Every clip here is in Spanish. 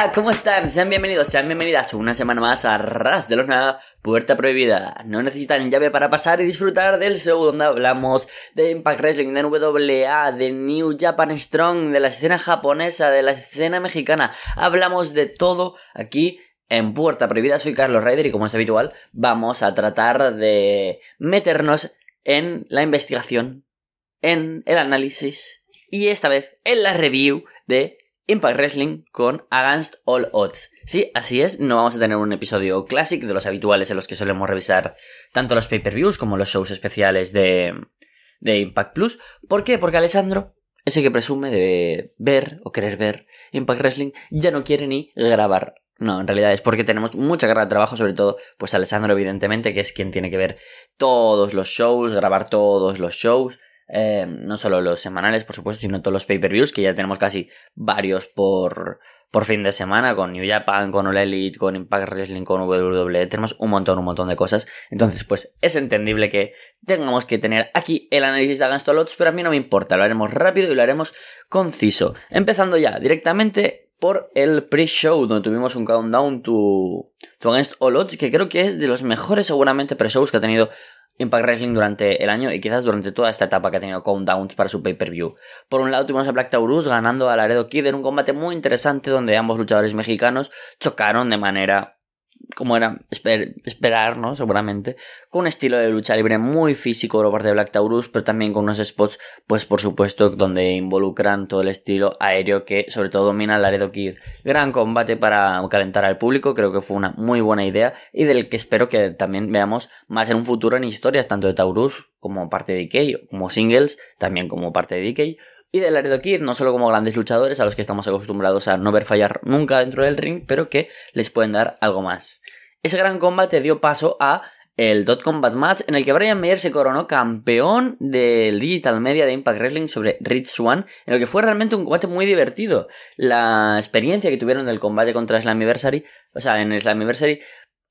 Hola, ¿cómo están? Sean bienvenidos, sean bienvenidas una semana más a Ras de Lona, Puerta Prohibida. No necesitan llave para pasar y disfrutar del show donde hablamos de Impact Wrestling, de NWA, de New Japan Strong, de la escena japonesa, de la escena mexicana. Hablamos de todo aquí en Puerta Prohibida. Soy Carlos Ryder y como es habitual, vamos a tratar de meternos en la investigación, en el análisis y esta vez en la review de Impact Wrestling con Against All Odds. Sí, así es, no vamos a tener un episodio clásico de los habituales en los que solemos revisar tanto los pay-per-views como los shows especiales de, de Impact Plus. ¿Por qué? Porque Alessandro, ese que presume de ver o querer ver Impact Wrestling, ya no quiere ni grabar. No, en realidad es porque tenemos mucha carga de trabajo, sobre todo, pues Alessandro, evidentemente, que es quien tiene que ver todos los shows, grabar todos los shows, eh, no solo los semanales, por supuesto, sino todos los pay-per-views, que ya tenemos casi varios por, por fin de semana, con New Japan, con All Elite, con Impact Wrestling, con WWE, tenemos un montón, un montón de cosas. Entonces, pues es entendible que tengamos que tener aquí el análisis de Against All pero a mí no me importa, lo haremos rápido y lo haremos conciso. Empezando ya directamente por el pre-show, donde tuvimos un countdown to, to Against All Odds, que creo que es de los mejores seguramente pre-shows que ha tenido Impact Wrestling durante el año y quizás durante toda esta etapa que ha tenido countdowns para su pay-per-view. Por un lado tuvimos a Black Taurus ganando a Laredo Kid en un combate muy interesante donde ambos luchadores mexicanos chocaron de manera como era esperar, ¿no? Seguramente, con un estilo de lucha libre muy físico por parte de Black Taurus, pero también con unos spots, pues por supuesto, donde involucran todo el estilo aéreo que sobre todo domina Laredo Kid. Gran combate para calentar al público, creo que fue una muy buena idea y del que espero que también veamos más en un futuro en historias, tanto de Taurus como parte de DK, como singles, también como parte de DK y de Laredo Kid, no solo como grandes luchadores a los que estamos acostumbrados a no ver fallar nunca dentro del ring, pero que les pueden dar algo más. Ese gran combate dio paso a el Dot Combat Match en el que Brian Mayer se coronó campeón del Digital Media de Impact Wrestling sobre Rich Swan, en lo que fue realmente un combate muy divertido. La experiencia que tuvieron del combate contra Slammiversary, o sea, en Slammiversary,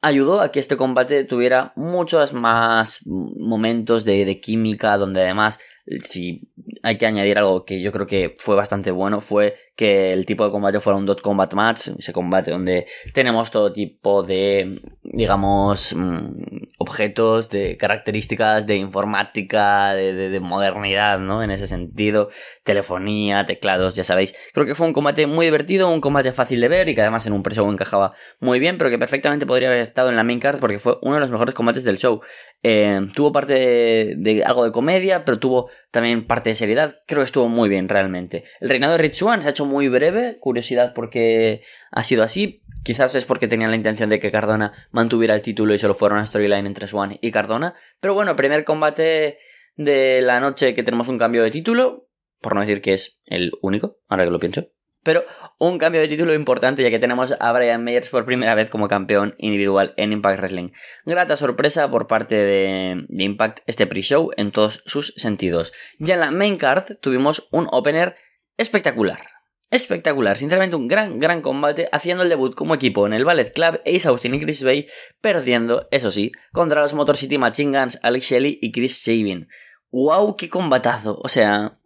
ayudó a que este combate tuviera muchos más momentos de, de química, donde además si hay que añadir algo que yo creo que fue bastante bueno, fue que el tipo de combate fuera un dot combat match, ese combate donde tenemos todo tipo de, digamos, mm, objetos, de características de informática, de, de, modernidad, ¿no? En ese sentido, telefonía, teclados, ya sabéis. Creo que fue un combate muy divertido, un combate fácil de ver y que además en un pre-show encajaba muy bien, pero que perfectamente podría haber estado en la main card porque fue uno de los mejores combates del show. Eh, tuvo parte de, de algo de comedia, pero tuvo también parte de seriedad. Creo que estuvo muy bien realmente. El reinado de Rich Swan se ha hecho muy breve. Curiosidad porque ha sido así. Quizás es porque tenían la intención de que Cardona mantuviera el título y solo fuera una storyline entre Swan y Cardona. Pero bueno, primer combate de la noche que tenemos un cambio de título. Por no decir que es el único, ahora que lo pienso. Pero un cambio de título importante ya que tenemos a Brian Meyers por primera vez como campeón individual en Impact Wrestling. Grata sorpresa por parte de, Impact este pre-show en todos sus sentidos. Ya en la main card tuvimos un opener espectacular. Espectacular, sinceramente un gran, gran combate, haciendo el debut como equipo en el Ballet Club, Ace Austin y Chris Bay, perdiendo, eso sí, contra los Motor City Machine Guns, Alex Shelley y Chris Sabin. ¡Wow! ¡Qué combatazo! O sea,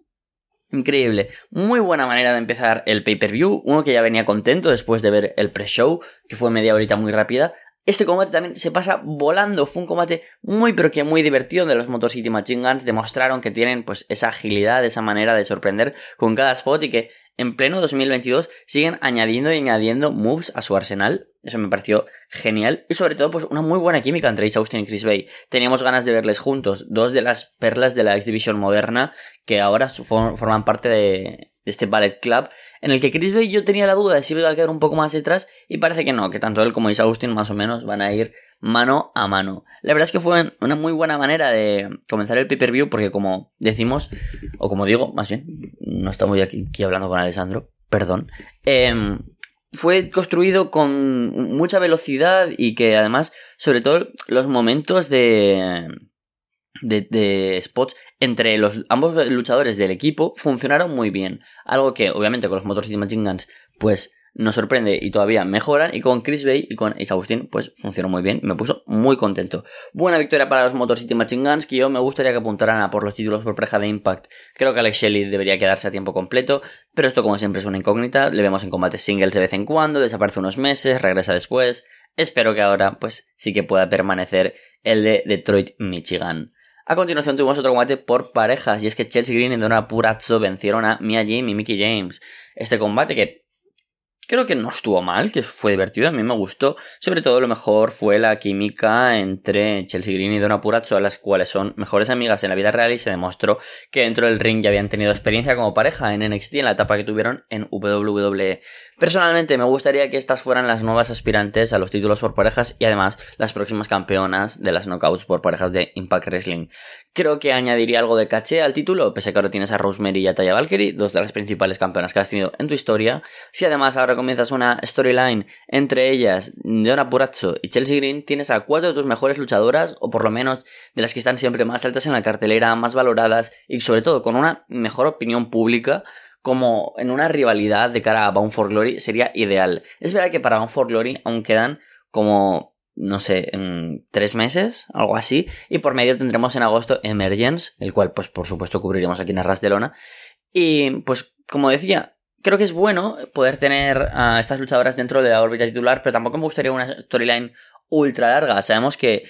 Increíble. Muy buena manera de empezar el pay-per-view. Uno que ya venía contento después de ver el pre-show, que fue media horita muy rápida. Este combate también se pasa volando. Fue un combate muy pero que muy divertido de los Motor City Machine Guns. Demostraron que tienen pues esa agilidad, esa manera de sorprender con cada spot y que en pleno 2022 siguen añadiendo y añadiendo moves a su arsenal. Eso me pareció genial. Y sobre todo, pues una muy buena química entre Ace Austin y Chris Bay. Teníamos ganas de verles juntos. Dos de las perlas de la X Division moderna que ahora forman parte de, este Ballet Club. En el que Chris Bay yo tenía la duda de si iba a quedar un poco más detrás. Y parece que no, que tanto él como Ace Austin más o menos van a ir mano a mano. La verdad es que fue una muy buena manera de comenzar el pay-per-view porque como decimos, o como digo, más bien, no estamos aquí, aquí hablando con Alessandro, perdón, eh, fue construido con mucha velocidad y que además, sobre todo, los momentos de, de, spots entre los ambos luchadores del equipo funcionaron muy bien. Algo que, obviamente, con los Motor City Machine Guns, pues nos sorprende y todavía mejoran. Y con Chris Bay y con Austin, pues funcionó muy bien. Me puso muy contento. Buena victoria para los Motor City Machine Guns, que yo me gustaría que apuntaran a por los títulos por pareja de Impact. Creo que Alex Shelley debería quedarse a tiempo completo, pero esto como siempre es una incógnita. Le vemos en combates singles de vez en cuando, desaparece unos meses, regresa después. Espero que ahora, pues, sí que pueda permanecer el de Detroit, Michigan. A continuación tuvimos otro combate por parejas y es que Chelsea Green y Donna Purazzo vencieron a Mia Jim y Mickey James. Este combate que creo que no estuvo mal, que fue divertido, a mí me gustó. Sobre todo lo mejor fue la química entre Chelsea Green y Donna Purazzo, las cuales son mejores amigas en la vida real y se demostró que dentro del ring ya habían tenido experiencia como pareja en NXT en la etapa que tuvieron en WWE. Personalmente me gustaría que estas fueran las nuevas aspirantes a los títulos por parejas y además las próximas campeonas de las knockouts por parejas de Impact Wrestling. Creo que añadiría algo de caché al título, pese a que ahora tienes a Rosemary y a Taya Valkyrie, dos de las principales campeonas que has tenido en tu historia. Si además ahora comienzas una storyline entre ellas, Deona Purazzo y Chelsea Green, tienes a cuatro de tus mejores luchadoras, o por lo menos de las que están siempre más altas en la cartelera, más valoradas y sobre todo con una mejor opinión pública como en una rivalidad de cara a Bound for Glory sería ideal. Es verdad que para Bound for Glory aún quedan como, no sé, en tres meses, algo así, y por medio tendremos en agosto Emergence, el cual pues por supuesto cubriremos aquí en Arras de Lona. Y pues como decía, creo que es bueno poder tener a estas luchadoras dentro de la órbita titular, pero tampoco me gustaría una storyline ultra larga. Sabemos que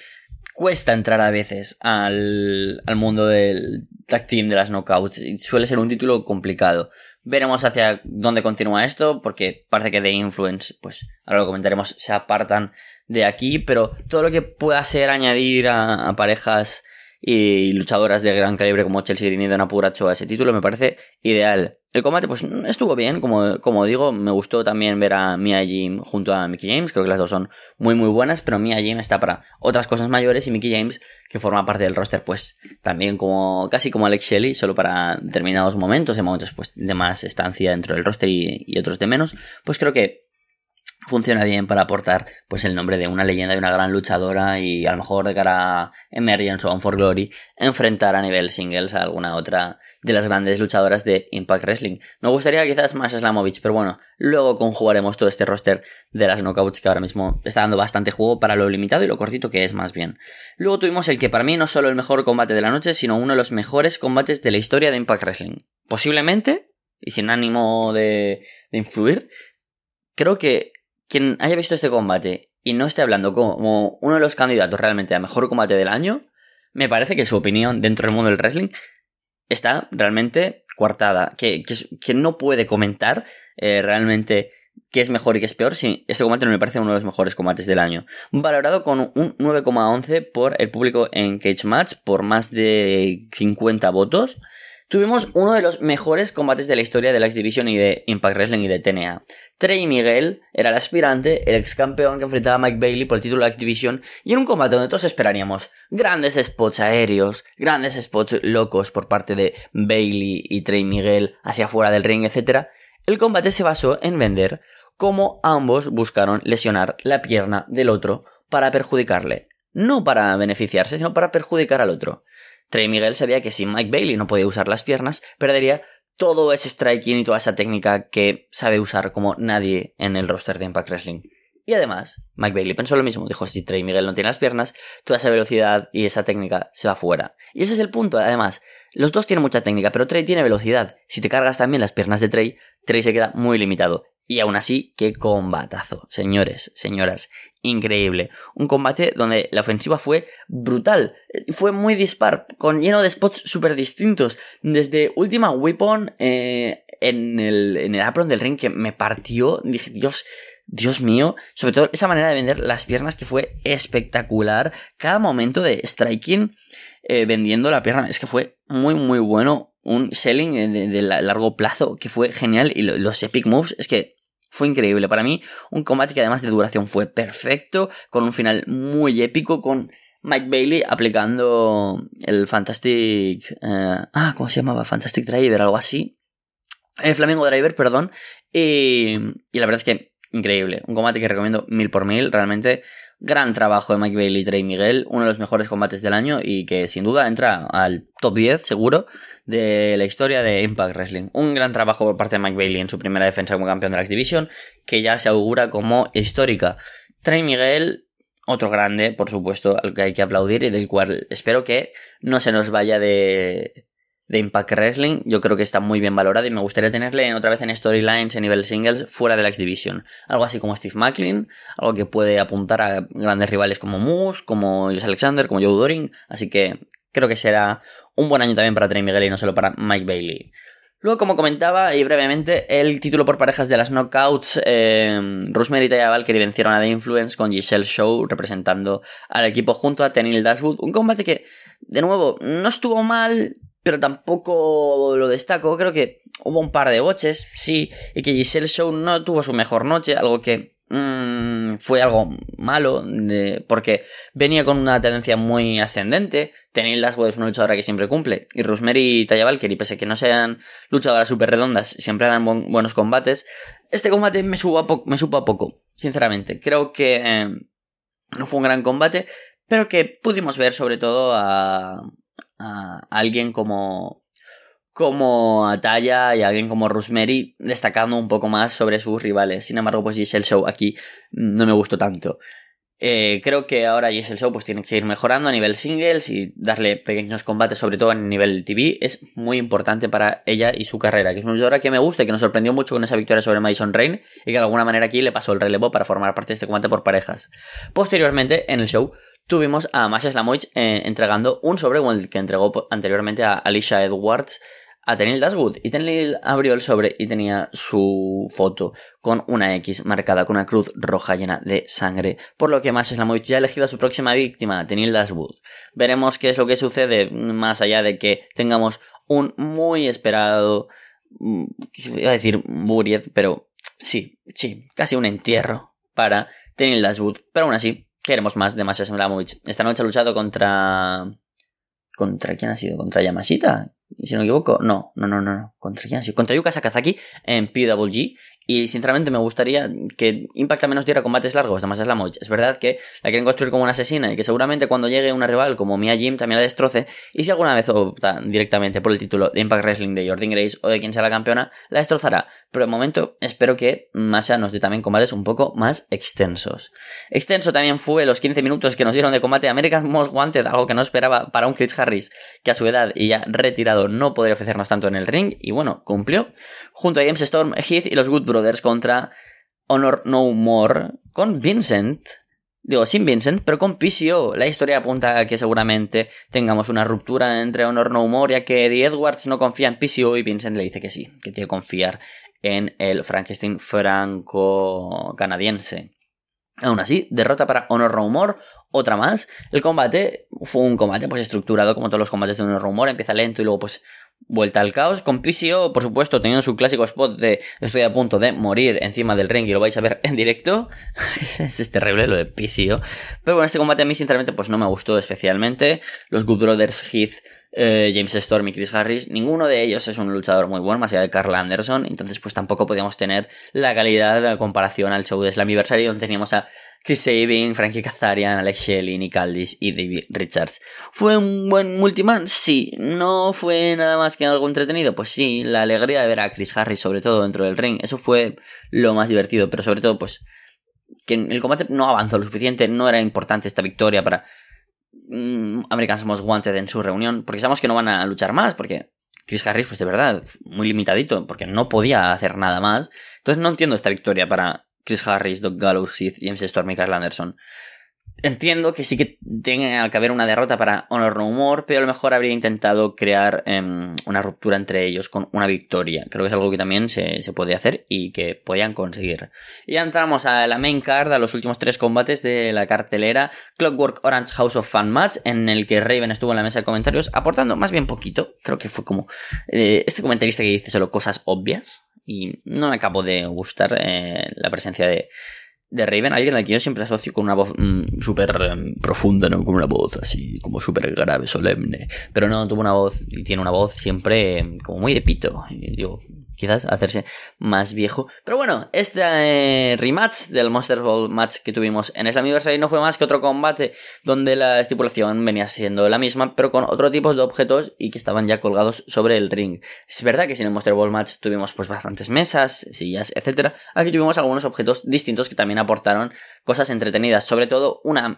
cuesta entrar a veces al, al mundo del tag team de las knockouts. Y suele ser un título complicado. Veremos hacia dónde continúa esto, porque parece que de Influence, pues ahora lo comentaremos, se apartan de aquí, pero todo lo que pueda ser añadir a parejas y luchadoras de gran calibre como Chelsea Green y Donna Puracho a ese título me parece ideal. El combate pues estuvo bien, como, como digo, me gustó también ver a Mia Jim junto a Mickey James, creo que las dos son muy muy buenas, pero Mia Jim está para otras cosas mayores y Mickey James, que forma parte del roster, pues también como casi como Alex Shelley, solo para determinados momentos, en momentos pues de más estancia dentro del roster y, y otros de menos, pues creo que funciona bien para aportar pues el nombre de una leyenda de una gran luchadora y a lo mejor de cara a Emergence o for Glory enfrentar a nivel singles a alguna otra de las grandes luchadoras de Impact Wrestling. Me gustaría quizás más Slamovich, pero bueno, luego conjugaremos todo este roster de las knockouts que ahora mismo está dando bastante juego para lo limitado y lo cortito que es más bien. Luego tuvimos el que para mí no solo el mejor combate de la noche, sino uno de los mejores combates de la historia de Impact Wrestling. Posiblemente, y sin ánimo de, de influir, creo que quien haya visto este combate y no esté hablando como uno de los candidatos realmente a mejor combate del año, me parece que su opinión dentro del mundo del wrestling está realmente coartada. Que, que, no puede comentar eh, realmente qué es mejor y qué es peor si este combate no me parece uno de los mejores combates del año. Valorado con un 9,11 por el público en Cage Match por más de 50 votos. Tuvimos uno de los mejores combates de la historia de la X Division y de Impact Wrestling y de TNA. Trey Miguel era el aspirante, el ex campeón que enfrentaba a Mike Bailey por el título de la X Division y en un combate donde todos esperaríamos grandes spots aéreos, grandes spots locos por parte de Bailey y Trey Miguel hacia fuera del ring, etc. El combate se basó en vender cómo ambos buscaron lesionar la pierna del otro para perjudicarle. No para beneficiarse, sino para perjudicar al otro. Trey Miguel sabía que si Mike Bailey no podía usar las piernas, perdería todo ese striking y toda esa técnica que sabe usar como nadie en el roster de Impact Wrestling. Y además, Mike Bailey pensó lo mismo. Dijo, si Trey Miguel no tiene las piernas, toda esa velocidad y esa técnica se va fuera. Y ese es el punto, además. Los dos tienen mucha técnica, pero Trey tiene velocidad. Si te cargas también las piernas de Trey, Trey se queda muy limitado. Y aún así, qué combatazo, señores, señoras. Increíble. Un combate donde la ofensiva fue brutal. Fue muy dispar, con lleno de spots súper distintos. Desde última weapon eh, en, el, en el apron del ring que me partió. Dije, Dios, Dios mío. Sobre todo esa manera de vender las piernas que fue espectacular. Cada momento de striking eh, vendiendo la pierna. Es que fue muy, muy bueno un selling de, largo plazo que fue genial y los epic moves es que fue increíble. Para mí, un combate que además de duración fue perfecto, con un final muy épico, con Mike Bailey aplicando el Fantastic... Eh, ah, ¿cómo se llamaba? Fantastic Driver, algo así. El Flamingo Driver, perdón. Y, y la verdad es que increíble. Un combate que recomiendo mil por mil. Realmente, gran trabajo de Mike Bailey y Trey Miguel. Uno de los mejores combates del año y que sin duda entra al top 10, seguro, de la historia de Impact Wrestling. Un gran trabajo por parte de Mike Bailey en su primera defensa como campeón de la X Division, que ya se augura como histórica. Trey Miguel, otro grande, por supuesto, al que hay que aplaudir y del cual espero que no se nos vaya de, de Impact Wrestling, yo creo que está muy bien valorado y me gustaría tenerle otra vez en storylines a nivel singles fuera de la X Division. Algo así como Steve Macklin, algo que puede apuntar a grandes rivales como Moose, como Josh Alexander, como Joe Doring, así que creo que será un buen año también para Trey Miguel y no solo para Mike Bailey. Luego, como comentaba, y brevemente, el título por parejas de las knockouts, eh, Rosemary y Taya Valkyrie vencieron a The Influence con Giselle Show representando al equipo junto a Tenil Dashwood. Un combate que, de nuevo, no estuvo mal, pero tampoco lo destaco. Creo que hubo un par de boches, sí, y que Giselle Show no tuvo su mejor noche, algo que mmm, fue algo malo, porque venía con una tendencia muy ascendente. Tenil Dashwood es una luchadora que siempre cumple, y Rosemary y Taya Valkyrie, pese a que no sean luchadoras súper redondas, siempre dan bu buenos combates. Este combate me, supo a, me supo a poco, sinceramente. Creo que eh, no fue un gran combate, pero que pudimos ver sobre todo a a alguien como como Ataya y alguien como Rosemary destacando un poco más sobre sus rivales. Sin embargo, pues Giselle Show aquí no me gustó tanto. Eh, creo que ahora Giselle Show pues tiene que seguir mejorando a nivel singles y darle pequeños combates, sobre todo a nivel TV, es muy importante para ella y su carrera, que es una luchadora que me gusta y que nos sorprendió mucho con esa victoria sobre Madison Rain y que de alguna manera aquí le pasó el relevo para formar parte de este combate por parejas. Posteriormente, en el show, tuvimos a Masha Slamovich eh, entregando un sobre el que entregó anteriormente a Alicia Edwards a Tenil Dashwood. Y Tenil abrió el sobre y tenía su foto con una X marcada con una cruz roja llena de sangre. Por lo que Masha Slamovich ya ha elegido a su próxima víctima, Tenil Dashwood. Veremos qué es lo que sucede más allá de que tengamos un muy esperado... Mm, iba a decir Buried, pero sí, sí, casi un entierro para Tenil Dashwood. Pero aún así, Queremos más de Masha Slamovich. Esta noche ha luchado contra... ¿Contra quién ha sido? ¿Contra Yamashita? Si no me equivoco. No, no, no, no. ¿Contra quién ha sido? Contra Yuka Sakazaki en PWG. Y sinceramente me gustaría que Impact al menos diera combates largos de Masha Slamovich. Es verdad que la quieren construir como una asesina y que seguramente cuando llegue una rival como Mia Jim también la destroce. Y si alguna vez opta directamente por el título de Impact Wrestling de Jordan Grace o de quien sea la campeona, la destrozará. Pero de momento espero que Masha nos dé también combates un poco más extensos. Extenso también fue los 15 minutos que nos dieron de combate American Most Wanted, algo que no esperaba para un Chris Harris que a su edad y ya retirado no podría ofrecernos tanto en el ring. Y bueno, cumplió. Junto a James Storm, Heath y los Good Brothers contra Honor No More con Vincent. Digo, sin Vincent, pero con PCO. La historia apunta a que seguramente tengamos una ruptura entre Honor No More, ya que Eddie Edwards no confía en PCO y Vincent le dice que sí, que tiene que confiar en el Frankenstein franco-canadiense. Aún así, derrota para Honor No More, otra más. El combate fue un combate pues estructurado como todos los combates de Honor No More, empieza lento y luego pues Vuelta al caos con PCO, por supuesto, teniendo su clásico spot de estoy a punto de morir encima del ring y lo vais a ver en directo. es, terrible lo de PCO. Pero bueno, este combate a mí sinceramente pues no me gustó especialmente. Los Good Brothers Heath eh, James Storm y Chris Harris, ninguno de ellos es un luchador muy bueno, más allá de Carl Anderson, entonces pues tampoco podíamos tener la calidad de comparación al show de Slammiversary donde teníamos a Chris Sabin, Frankie Kazarian, Alex Shelley, Nick Aldis y David Richards. ¿Fue un buen multiman? Sí. ¿No fue nada más que algo entretenido? Pues sí, la alegría de ver a Chris Harris sobre todo dentro del ring, eso fue lo más divertido, pero sobre todo pues que el combate no avanzó lo suficiente, no era importante esta victoria para mm, Americans Most Wanted en su reunión, porque sabemos que no van a luchar más, porque Chris Harris, pues de verdad, muy limitadito, porque no podía hacer nada más. Entonces no entiendo esta victoria para Chris Harris, Doug Gallows, James Storm y Carl Anderson. Entiendo que sí que tenga que haber una derrota para Honor No More, pero a lo mejor habría intentado crear em, una ruptura entre ellos con una victoria. Creo que es algo que también se, se puede hacer y que podían conseguir. Y ya entramos a la main card, a los últimos tres combates de la cartelera. Clockwork Orange House of Fun Match, en el que Raven estuvo en la mesa de comentarios aportando más bien poquito. Creo que fue como eh, este comentarista que dice solo cosas obvias y no me acabo de gustar eh, la presencia de, de Raven, alguien al que yo siempre asocio con una voz mm, súper em, profunda, ¿no? Con una voz así, como súper grave, solemne. Pero no, tuvo una voz, y tiene una voz siempre em, como muy de pito. Digo, quizás hacerse más viejo. Pero bueno, este eh, rematch del Monster Ball match que tuvimos en Slammiversary no fue más que otro combate donde la estipulación venía siendo la misma, pero con otro tipo de objetos y que estaban ya colgados sobre el ring. Es verdad que sin el Monster Ball match tuvimos pues bastantes mesas, sillas, etcétera. Aquí tuvimos algunos objetos distintos que también aportaron cosas entretenidas, sobre todo una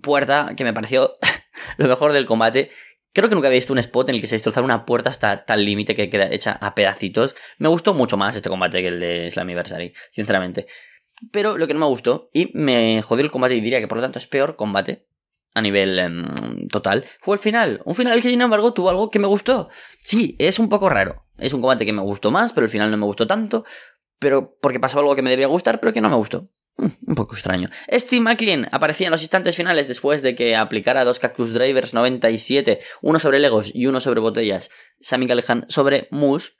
puerta que me pareció lo mejor del combate Creo que nunca había visto un spot en el que se destrozara una puerta hasta tal límite que queda hecha a pedacitos. Me gustó mucho más este combate que el de Slammiversary, sinceramente. Pero lo que no me gustó, y me jodió el combate y diría que por lo tanto es peor combate a nivel em, total, fue el final. Un final que sin embargo tuvo algo que me gustó. Sí, es un poco raro. Es un combate que me gustó más, pero el final no me gustó tanto. Pero porque pasó algo que me debería gustar, pero que no me gustó. Mm, un poco extraño. Steve McLean aparecía en los instantes finales después de que aplicara dos Cactus Drivers 97, uno sobre Legos y uno sobre botellas, Sammy Callihan sobre Moose,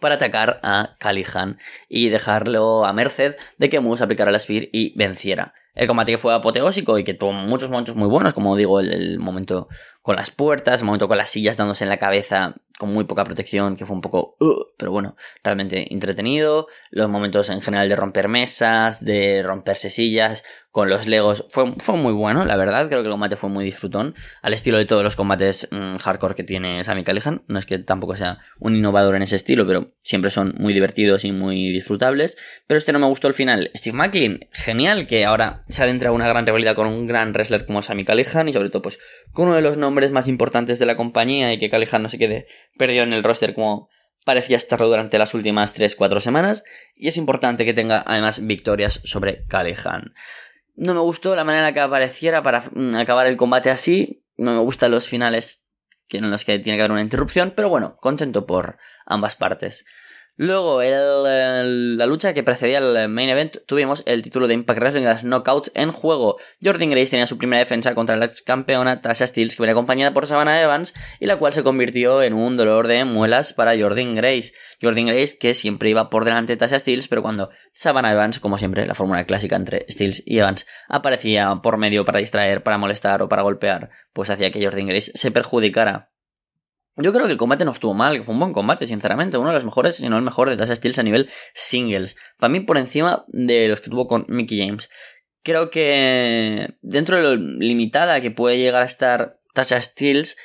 para atacar a Callihan y dejarlo a merced de que Moose aplicara la Spear y venciera. El combate que fue apoteósico y que tuvo muchos momentos muy buenos, como digo, el, momento con las puertas, momento con las sillas dándose en la cabeza con muy poca protección, que fue un poco, pero bueno, realmente entretenido. Los momentos en general de romper mesas, de romperse sillas, con los Legos, fue, fue muy bueno, la verdad. Creo que el combate fue muy disfrutón, al estilo de todos los combates mm, hardcore que tiene Sammy Callihan. No es que tampoco sea un innovador en ese estilo, pero siempre son muy divertidos y muy disfrutables. Pero este no me gustó el final. Steve McLean, genial, que ahora se adentra una gran rivalidad con un gran wrestler como Sammy Callihan y sobre todo pues con uno de los nombres más importantes de la compañía y que Callihan no se quede perdido en el roster como parecía estarlo durante las últimas 3-4 semanas y es importante que tenga además victorias sobre Callihan. No me gustó la manera que apareciera para mm, acabar el combate así, no me gustan los finales en los que tiene que haber una interrupción, pero bueno, contento por ambas partes. Luego, el, la lucha que precedía el main event, tuvimos el título de Impact Wrestling las Knockouts en juego. Jordan Grace tenía su primera defensa contra la ex campeona Tasha Steels, que venía acompañada por Savannah Evans, y la cual se convirtió en un dolor de muelas para Jordan Grace. Jordan Grace, que siempre iba por delante de Tasha Steels, pero cuando Savannah Evans, como siempre, la fórmula clásica entre Steels y Evans, aparecía por medio para distraer, para molestar o para golpear, pues hacía que Jordan Grace se perjudicara. Yo creo que el combate no estuvo mal, que fue un buen combate, sinceramente. Uno de los mejores, si no el mejor de Tasha Steels a nivel singles. Para mí, por encima de los que tuvo con Mickey James. Creo que dentro de lo limitada que puede llegar a estar Tasha Steels,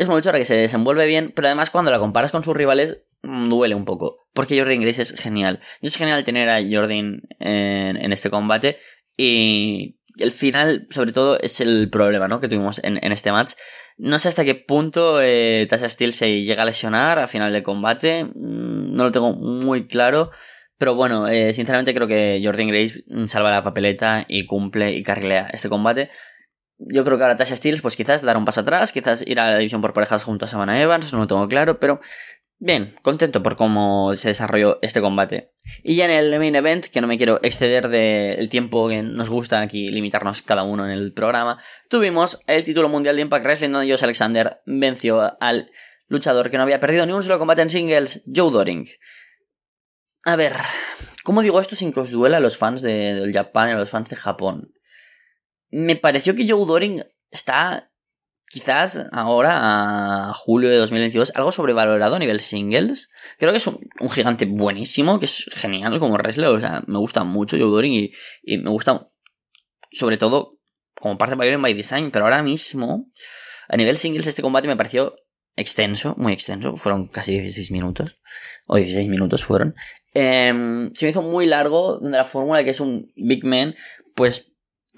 es una luchadora que se desenvuelve bien, pero además cuando la comparas con sus rivales, mm, duele un poco. Porque Jordan Grace es genial. Y es genial tener a Jordan en, este combate. Y el final, sobre todo, es el problema ¿no? que tuvimos en, este match. No sé hasta qué punto eh, Tasha Steel se llega a lesionar a final de combate. Mm, no lo tengo muy claro. Pero bueno, eh, sinceramente creo que Jordan Grace salva la papeleta y cumple y carrilea este combate. Yo creo que ahora Tasha Steels, pues quizás dar un paso atrás, quizás ir a la división por parejas junto a Savannah Evans, no lo tengo claro, pero Bien, contento por cómo se desarrolló este combate. Y ya en el main event, que no me quiero exceder del tiempo que nos gusta aquí limitarnos cada uno en el programa, tuvimos el título mundial de Impact Wrestling donde Josh Alexander venció al luchador que no había perdido ni un solo combate en singles, Joe Doring. A ver, ¿cómo digo esto sin que os duela a los fans de, del Japan y a los fans de Japón? Me pareció que Joe Doring está quizás ahora, a julio de 2022, algo sobrevalorado a nivel singles. Creo que es un, gigante buenísimo, que es genial como wrestler. O sea, me gusta mucho Joe Doring y, me gusta, sobre todo, como parte de Iron by Design. Pero ahora mismo, a nivel singles, este combate me pareció extenso, muy extenso. Fueron casi 16 minutos. O 16 minutos fueron. Em, se me hizo muy largo, donde la fórmula que es un Big Man, pues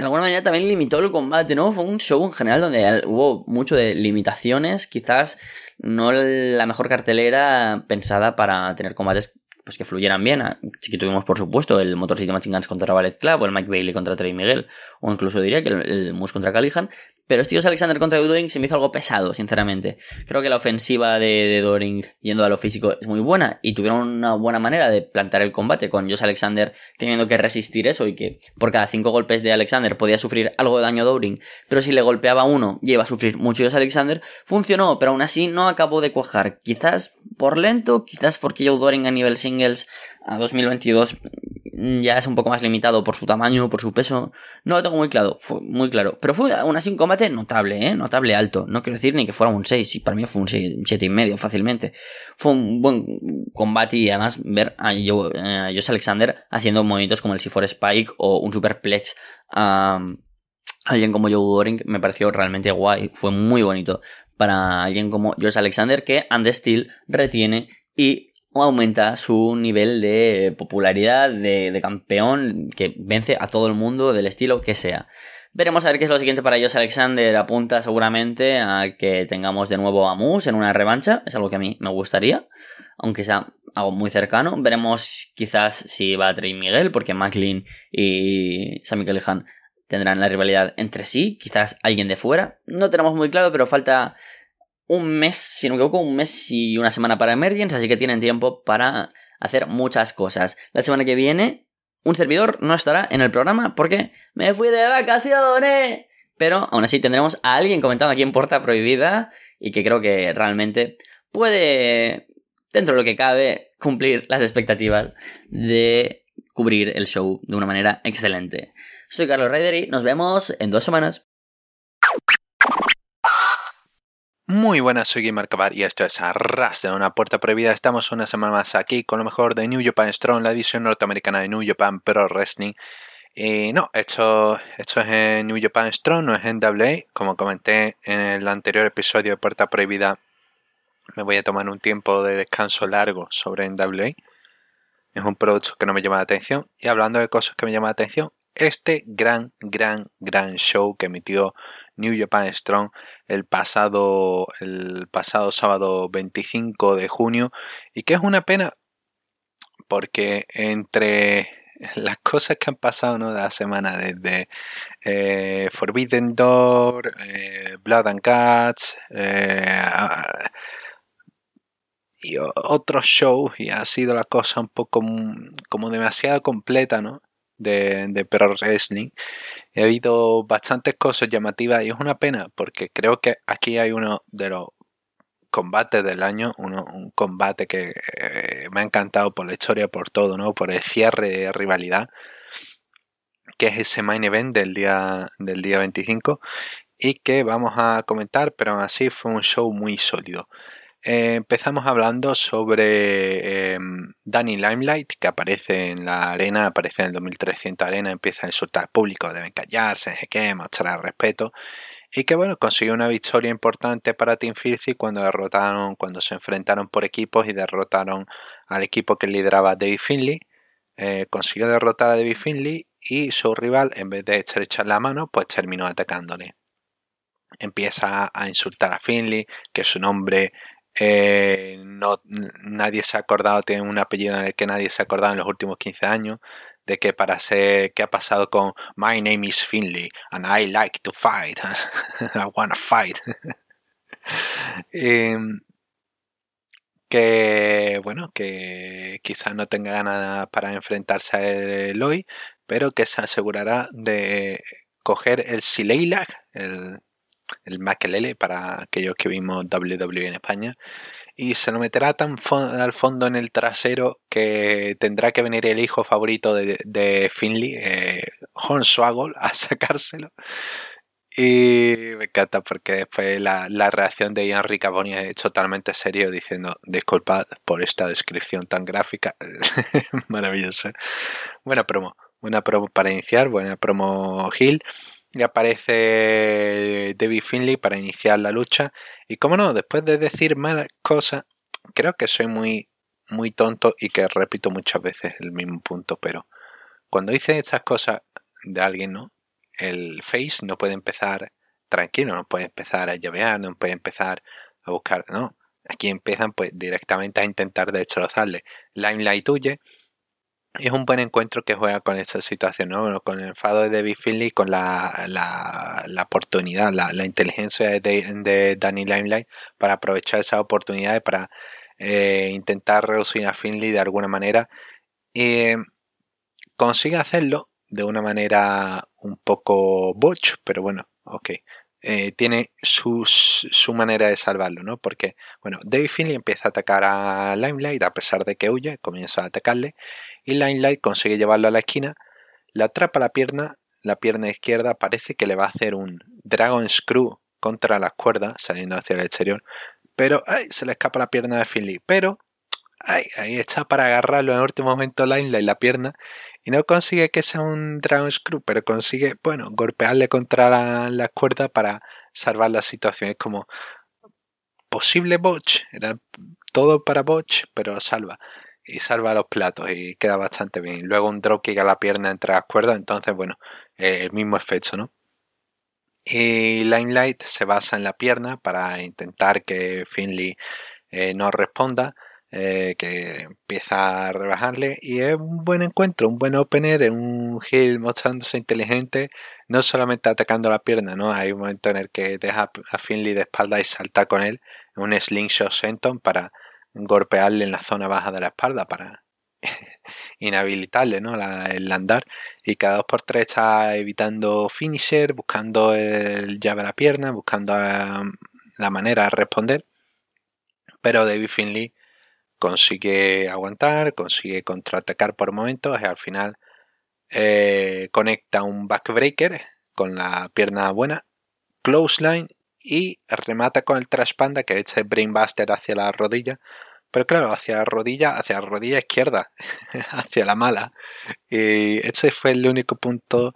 de alguna manera también limitó el combate, ¿no? Fue un show en general donde hubo mucho de limitaciones, quizás no la mejor cartelera pensada para tener combates pues que fluyeran bien. Sí que tuvimos, por supuesto, el Motor City Machine Guns contra Ballet Club, o el Mike Bailey contra Trey Miguel, o incluso diría que el, el Moose contra Callihan, pero Stios Alexander contra Doring se me hizo algo pesado, sinceramente. Creo que la ofensiva de, de, Doring yendo a lo físico es muy buena y tuvieron una buena manera de plantar el combate con Josh Alexander teniendo que resistir eso y que por cada cinco golpes de Alexander podía sufrir algo de daño a Doring, pero si le golpeaba uno y iba a sufrir mucho Josh Alexander, funcionó, pero aún así no acabó de cuajar. Quizás por lento, quizás porque Joe Doring a nivel a 2022 ya es un poco más limitado por su tamaño, por su peso. No lo tengo muy claro, fue muy claro. Pero fue aún así un combate notable, ¿eh? Notable alto. No quiero decir ni que fuera un 6, y para mí fue un 6, 7 y medio fácilmente. Fue un buen combate y además ver a Josh Alexander haciendo movimientos como el si fuera Spike o un superplex a alguien como Joe Waring me pareció realmente guay. Fue muy bonito para alguien como Josh Alexander que And Steel retiene y aumenta su nivel de popularidad, de, campeón, que vence a todo el mundo del estilo que sea. Veremos a ver qué es lo siguiente para ellos. Alexander apunta seguramente a que tengamos de nuevo a Moose en una revancha. Es algo que a mí me gustaría, aunque sea algo muy cercano. Veremos quizás si va a Trey Miguel, porque Macklin y Sammy Callihan tendrán la rivalidad entre sí. Quizás alguien de fuera. No tenemos muy claro, pero falta un mes, si no me equivoco, un mes y una semana para Emergence, así que tienen tiempo para hacer muchas cosas. La semana que viene, un servidor no estará en el programa porque me fui de vacaciones. Pero aún así tendremos a alguien comentando aquí en Puerta Prohibida y que creo que realmente puede, dentro de lo que cabe, cumplir las expectativas de cubrir el show de una manera excelente. Soy Carlos Ryder y nos vemos en dos semanas. Muy buenas, soy Cabar y esto es Arras de una puerta prohibida. Estamos una semana más aquí con lo mejor de New Japan Strong, la división norteamericana de New Japan Pro Wrestling. Y no, esto, esto es en New Japan Strong, no es en WA. Como comenté en el anterior episodio de Puerta Prohibida, me voy a tomar un tiempo de descanso largo sobre NWA. Es un producto que no me llama la atención. Y hablando de cosas que me llaman la atención, este gran, gran, gran show que emitió New Japan Strong el pasado, el pasado sábado 25 de junio y que es una pena porque entre las cosas que han pasado ¿no? de la semana desde eh, Forbidden Door, eh, Blood and Cats eh, y otros shows y ha sido la cosa un poco mm, como demasiado completa ¿no? De, de Pro Wrestling He habido bastantes cosas llamativas y es una pena porque creo que aquí hay uno de los combates del año, un combate que eh, me ha encantado por la historia, por todo, ¿no? Por el cierre de rivalidad, que es ese main event del día, del día 25 y que vamos a comentar, pero aún así fue un show muy sólido. Eh, empezamos hablando sobre em, Danny Limelight, que aparece en la arena, aparece en el 2300 arena, empieza a insultar al público, deben callarse, que mostrar respeto. Y que bueno, consiguió una victoria importante para Team Filthy cuando derrotaron, cuando se enfrentaron por equipos y derrotaron al equipo que lideraba David Finley. Eh, consiguió derrotar a David Finley y su rival, en vez de estrechar la mano, pues terminó atacándole. Empieza a insultar a Finley, que su nombre eh, no, nadie se ha acordado, tiene un apellido en el que nadie se ha acordado en los últimos 15 años. De que para ser, ¿qué ha pasado con My name is Finley and I like to fight? I wanna fight. Em, que bueno, que quizás no tenga ganas para enfrentarse a él hoy, pero que se asegurará de coger el Sileilag, el, el Makelele para aquellos que vimos WWE en España. Y se lo meterá tan al fondo en el trasero que tendrá que venir el hijo favorito de, Finley, eh, Hornswaggle, a sacárselo. Y me encanta porque después la, reacción de Ian Riccaboni es totalmente serio diciendo disculpad por esta descripción tan gráfica. Maravillosa. Buena promo. Buena promo para iniciar, buena promo Hill y aparece David Finley para iniciar la lucha. Y como no, después de decir malas cosas, creo que soy muy, muy tonto y que repito muchas veces el mismo punto, pero cuando dice estas cosas de alguien, ¿no? El face no puede empezar tranquilo, no puede empezar a llavear, no puede empezar a buscar, no. Aquí empiezan pues directamente a intentar destrozarle. Limelight huye es un buen encuentro que juega con esa situación, ¿no? con el enfado de David Finley, con la, la, oportunidad, la, inteligencia de, Danny Limelight para aprovechar esa oportunidad para eh, intentar reducir a Finley de alguna manera. y consigue hacerlo de una manera un poco botch, pero bueno, ok. eh, tiene su manera de salvarlo, ¿no? Porque, bueno, David Finley empieza a atacar a Limelight a pesar de que huye, comienza a atacarle y Limelight consigue llevarlo a la esquina, le atrapa la pierna, la pierna izquierda parece que le va a hacer un Dragon Screw contra las cuerdas saliendo hacia el exterior, pero se le escapa la pierna de Finley, pero ahí está para agarrarlo en el último momento Limelight la pierna y no consigue que sea un Dragon Screw, pero consigue, bueno, golpearle contra la, la cuerda para salvar la situación. Es como posible botch, era todo para botch, pero salva. Y salva los platos y queda bastante bien. Luego un dropkick a la pierna entre las cuerdas, entonces, bueno, eh, el mismo efecto, ¿no? Y Limelight se basa en la pierna para intentar que Finley eh, no responda eh, que empieza a rebajarle y es un buen encuentro, un buen opener, un heel mostrándose inteligente, no solamente atacando la pierna, ¿no? Hay un momento en el que deja a Finley de espalda y salta con él un slingshot senton para golpearle en la zona baja de la espalda para inhabilitarle ¿no? el andar y cada dos por tres está evitando finisher, buscando el llave a la pierna, buscando la, la manera de responder pero David Finley consigue aguantar, consigue contraatacar por momentos y al final eh, conecta un backbreaker con la pierna buena, close line y remata con el trash panda que echa el brainbuster hacia la rodilla. Pero claro, hacia la rodilla, hacia la rodilla izquierda, hacia la mala. Y ese fue el único punto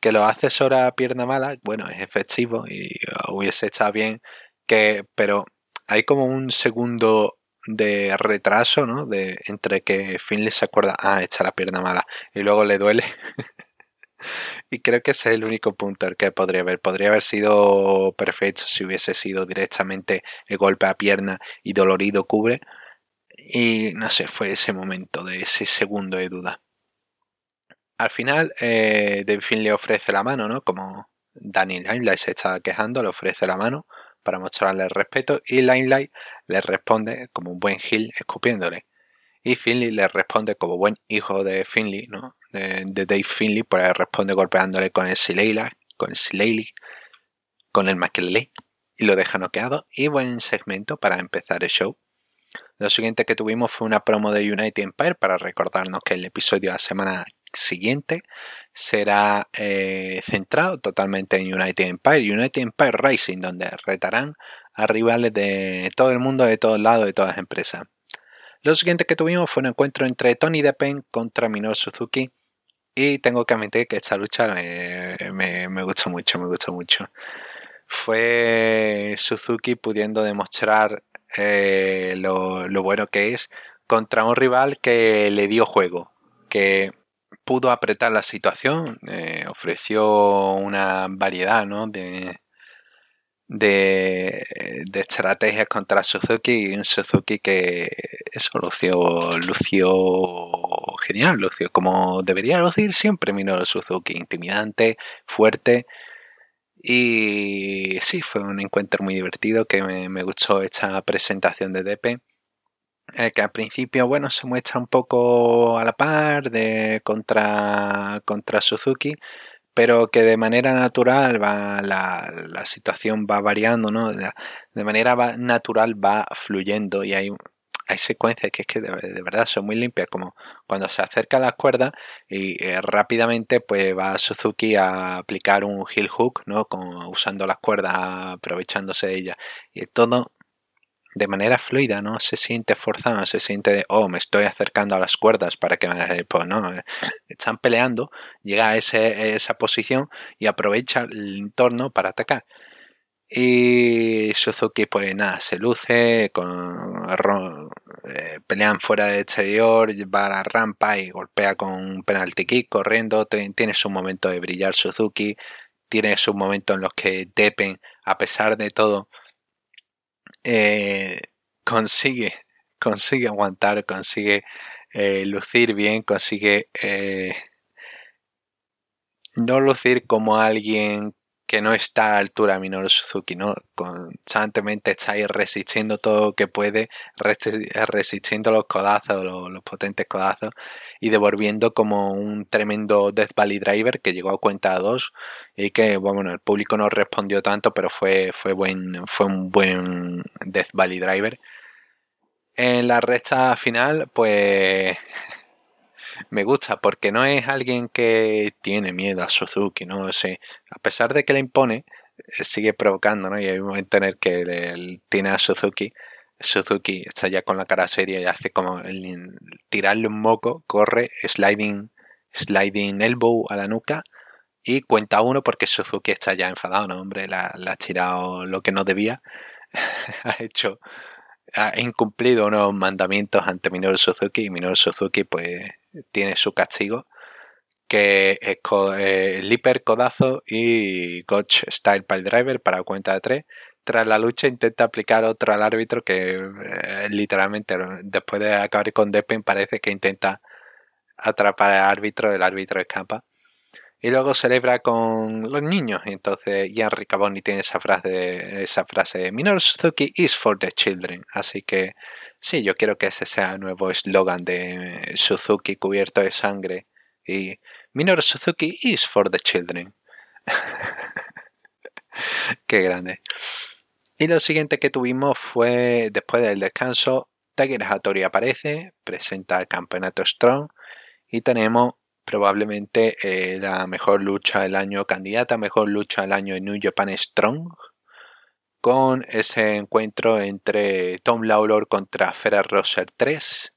que lo hace sobre pierna mala. Bueno, es efectivo y hubiese estado bien que, pero hay como un segundo de retraso, ¿no? De, entre que Finley se acuerda, ah, echa la pierna mala, y luego le duele. y creo que ese es el único punto el que podría haber. Podría haber sido perfecto si hubiese sido directamente el golpe a pierna y dolorido cubre. Y no sé, fue ese momento de ese segundo de duda. Al final, eh, Finley ofrece la mano, ¿no? Como Daniel Limelight se está quejando, le ofrece la mano para mostrarle respeto y Limelight le responde como un buen Gil escupiéndole. Y Finley le responde como buen hijo de Finley, ¿no? De, Dave Finley, pues responde golpeándole con el Sileila, con el Sileili, con el Makelele y lo deja noqueado. Y buen segmento para empezar el show. Lo siguiente que tuvimos fue una promo de United Empire para recordarnos que el episodio de la semana siguiente será eh, centrado totalmente en United Empire, United Empire Racing, donde retarán a rivales de todo el mundo, de todos lados, de todas las empresas. Lo siguiente que tuvimos fue un encuentro entre Tony Deppen contra Minoru Suzuki. Y tengo que admitir que esta lucha me, me, gustó mucho, me gustó mucho. Fue Suzuki pudiendo demostrar eh, lo, lo bueno que es contra un rival que le dio juego, que pudo apretar la situación, eh, ofreció una variedad de, de, estrategias contra Suzuki y un Suzuki que eso lució, lució genial, lució como debería lucir siempre Minoru Suzuki, intimidante, fuerte. Y sí, fue un encuentro muy divertido que me, me gustó esta presentación de DP. Eh, que al principio, bueno, se muestra un poco a la par de contra, contra Suzuki, pero que de manera natural va la, la situación va variando, ¿no? De manera natural va fluyendo y hay, hay secuencias que es que de, verdad son muy limpias, como cuando se acerca las cuerdas y eh, rápidamente pues va Suzuki a aplicar un heel hook, ¿no? Con, usando las cuerdas, aprovechándose de ellas. Y todo de manera fluida, no se siente forzado, se siente de, oh, me estoy acercando a las cuerdas para que me... Pues no, están peleando, llega a ese, esa posición y aprovecha el entorno para atacar. Y Suzuki, pues nada, se luce, con, eh, pelean fuera de exterior, va a la rampa y golpea con un penalty kick corriendo. Tiene su momento de brillar Suzuki, tiene su momento en los que Depen, a pesar de todo, eh, consigue, consigue aguantar, consigue eh, lucir bien, consigue eh, no lucir como alguien que no está a altura Minoru Suzuki, ¿no? Constantemente está ahí resistiendo todo lo que puede, resistiendo los codazos, los, potentes codazos, y devolviendo como un tremendo Death Valley Driver que llegó a cuenta 2 y que, bueno, el público no respondió tanto, pero fue, fue, buen, fue un buen Death Valley Driver. En la recta final, pues me gusta porque no es alguien que tiene miedo a Suzuki, no sé. A pesar de que le impone, eh, sigue provocando, ¿no? Y hay un momento en el que tiene a Suzuki. Suzuki está ya con la cara seria y hace como el, tirarle un moco, corre, sliding, sliding elbow a la nuca y cuenta uno porque Suzuki está ya enfadado, ¿no? Hombre, le ha tirado lo que no debía. ha hecho, ha incumplido unos mandamientos ante Minoru Suzuki y Minoru Suzuki pues tiene su castigo, que es eh, Codazo y Gotch Style Pile Driver para cuenta de tres. Tras la lucha intenta aplicar otro al árbitro que eh, literalmente después de acabar con Deppen parece que intenta atrapar al árbitro, el árbitro escapa. Y luego celebra con los niños. Entonces Ian Riccaboni tiene esa frase, esa frase, Minor Suzuki is for the children. Así que Sí, yo quiero que ese sea el nuevo eslogan de Suzuki cubierto de sangre. Y Minoru Suzuki is for the children. Qué grande. Y lo siguiente que tuvimos fue, después del descanso, Tiger Hattori aparece, presenta el campeonato Strong y tenemos probablemente eh, la mejor lucha del año, candidata mejor lucha del año en New Japan Strong, con ese encuentro entre Tom Lawlor contra Ferrer Rosser 3,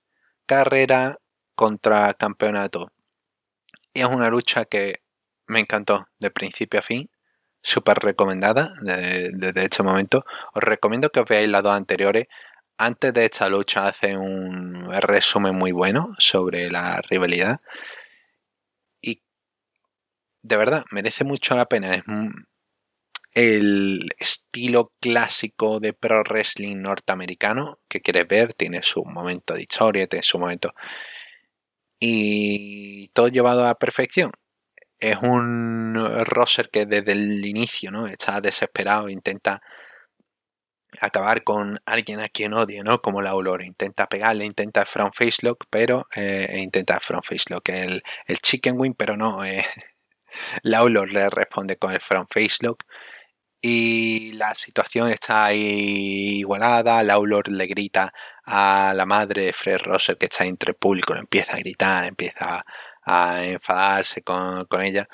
carrera contra campeonato. Es una lucha que me encantó de principio a fin, súper recomendada desde, este momento. Os recomiendo que os veáis las dos anteriores. Antes de esta lucha hace un resumen muy bueno sobre la rivalidad. Y de verdad, merece mucho la pena. Es el estilo clásico de pro wrestling norteamericano que quieres ver, tiene su momento de historia, tiene su momento. Y todo llevado a perfección. Es un roster que desde el inicio ¿no? está desesperado, intenta acabar con alguien a quien odia, ¿no? Como la Aurora. Intenta pegarle, intenta front face lock, pero eh, intenta front face lock. El, chicken wing, pero no. Eh, Laulor le responde con el front face lock y la situación está ahí igualada. Laulor le grita a la madre de Fred Rosser que está entre público, empieza a gritar, empieza a enfadarse con, ella.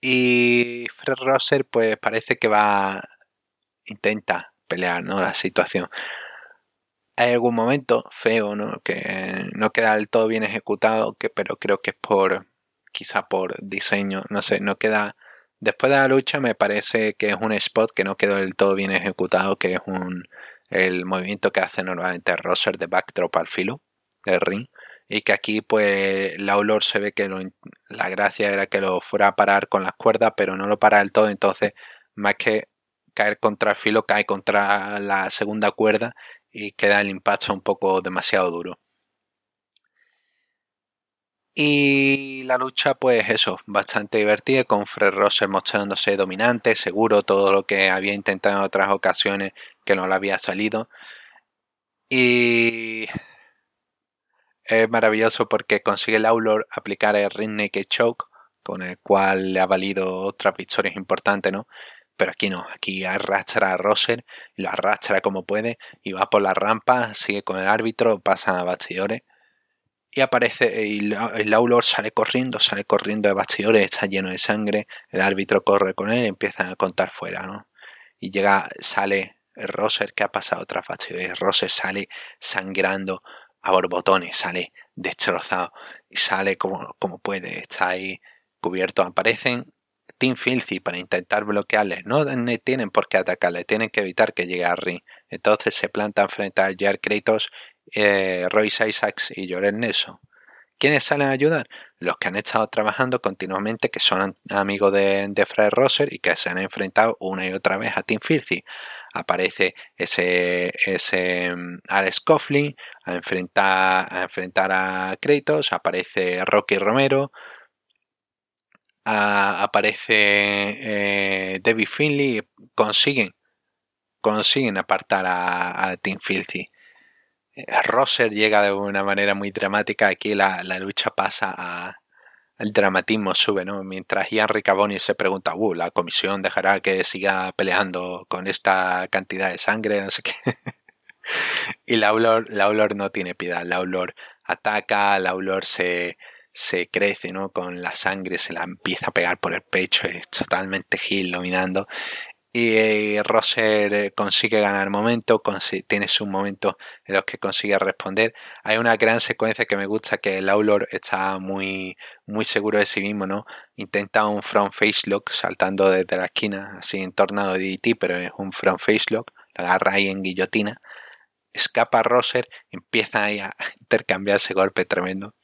Y Fred Rosser pues parece que va, intenta pelear ¿no? la situación. Hay algún momento feo, ¿no? Que no queda del todo bien ejecutado, que, pero creo que es por, quizá por diseño, no sé, no queda Después de la lucha me parece que es un spot que no quedó del todo bien ejecutado, que es un el movimiento que hace normalmente Rosser de backdrop al filo del ring y que aquí pues Laulor se ve que la gracia era que lo fuera a parar con las cuerdas pero no lo para del todo. Entonces más que caer contra el filo cae contra la segunda cuerda y queda el impacto un poco demasiado duro y la lucha, pues eso, bastante divertida, con Fred Rosser mostrándose dominante, seguro, todo lo que había intentado en otras ocasiones que no le había salido. Y es maravilloso porque consigue el Aulor aplicar el Ring Naked Choke, con el cual le ha valido otras victorias importantes, ¿no? Pero aquí no, aquí arrastra a Rosser, lo arrastra como puede y va por la rampa, sigue con el árbitro, pasa a bastidores y aparece y el Aulor sale corriendo, sale corriendo de bastidores, está lleno de sangre, el árbitro corre con él y empiezan a contar fuera, ¿no? Y llega, sale Roser que ha pasado tras bastidores, Roser sale sangrando a borbotones, sale destrozado y sale como, como puede, está ahí cubierto, aparecen Team Filthy para intentar bloquearle, no tienen por qué atacarle, tienen que evitar que llegue a ring. Entonces se plantan frente a Jar Kratos eh, Royce Isaacs y Jorel Nelson. ¿Quiénes salen a ayudar? Los que han estado trabajando continuamente, que son amigos de, de Fred Rosser y que se han enfrentado una y otra vez a Team Filthy. Aparece ese, ese mm, Alex Coughlin a enfrentar, a enfrentar a Kratos, aparece Rocky Romero, aparece eh, Debbie Finley consiguen, consiguen apartar a, a Team Filthy. Rosser llega de una manera muy dramática. Aquí la, lucha pasa a. El dramatismo sube, ¿no? Mientras Ian Riccaboni se pregunta, uh, la comisión dejará que siga peleando con esta cantidad de sangre, no sé qué. y Laulor, Laulor no tiene piedad. Laulor ataca, Laulor se, se crece, ¿no? Con la sangre, se la empieza a pegar por el pecho, es totalmente Gil dominando y eh, Roser eh, consigue ganar momento, tiene un momento en los que consigue responder. Hay una gran secuencia que me gusta que el Aulor está muy, muy seguro de sí mismo, ¿no? Intenta un front face lock saltando desde la esquina, así en tornado de DT, pero es un front face lock, lo agarra ahí en guillotina. Escapa Roser, empieza ahí a intercambiarse golpe tremendo.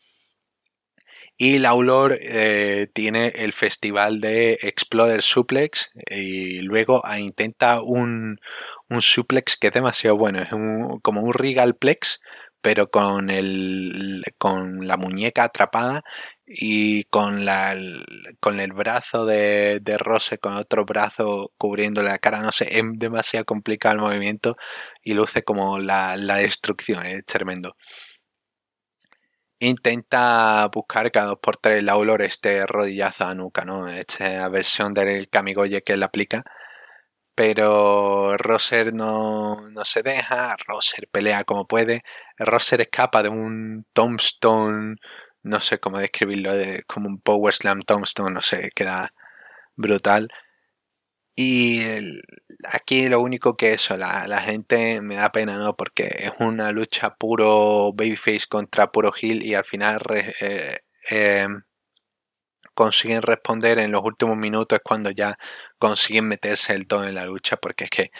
Y Laulor eh, tiene el festival de Exploder Suplex y luego intenta un, un, suplex que es demasiado bueno. Es como un Regal Plex, pero con, el, con la muñeca atrapada y con, la, con el brazo de, de Rose, con otro brazo cubriéndole la cara. No sé, es demasiado complicado el movimiento y luce como la, la destrucción. Es tremendo intenta buscar cada dos por tres la olor este rodillazo a nuca, ¿no? Esta versión del Kamigoye que él aplica. Pero Roser no, no se deja, Roser pelea como puede, Roser escapa de un tombstone, no sé cómo describirlo, de, como un Power Slam tombstone, no sé, queda brutal. Y aquí lo único que eso, la, la, gente me da pena, ¿no? Porque es una lucha puro babyface contra puro heel y al final eh, eh, consiguen responder en los últimos minutos cuando ya consiguen meterse el todo en la lucha porque es que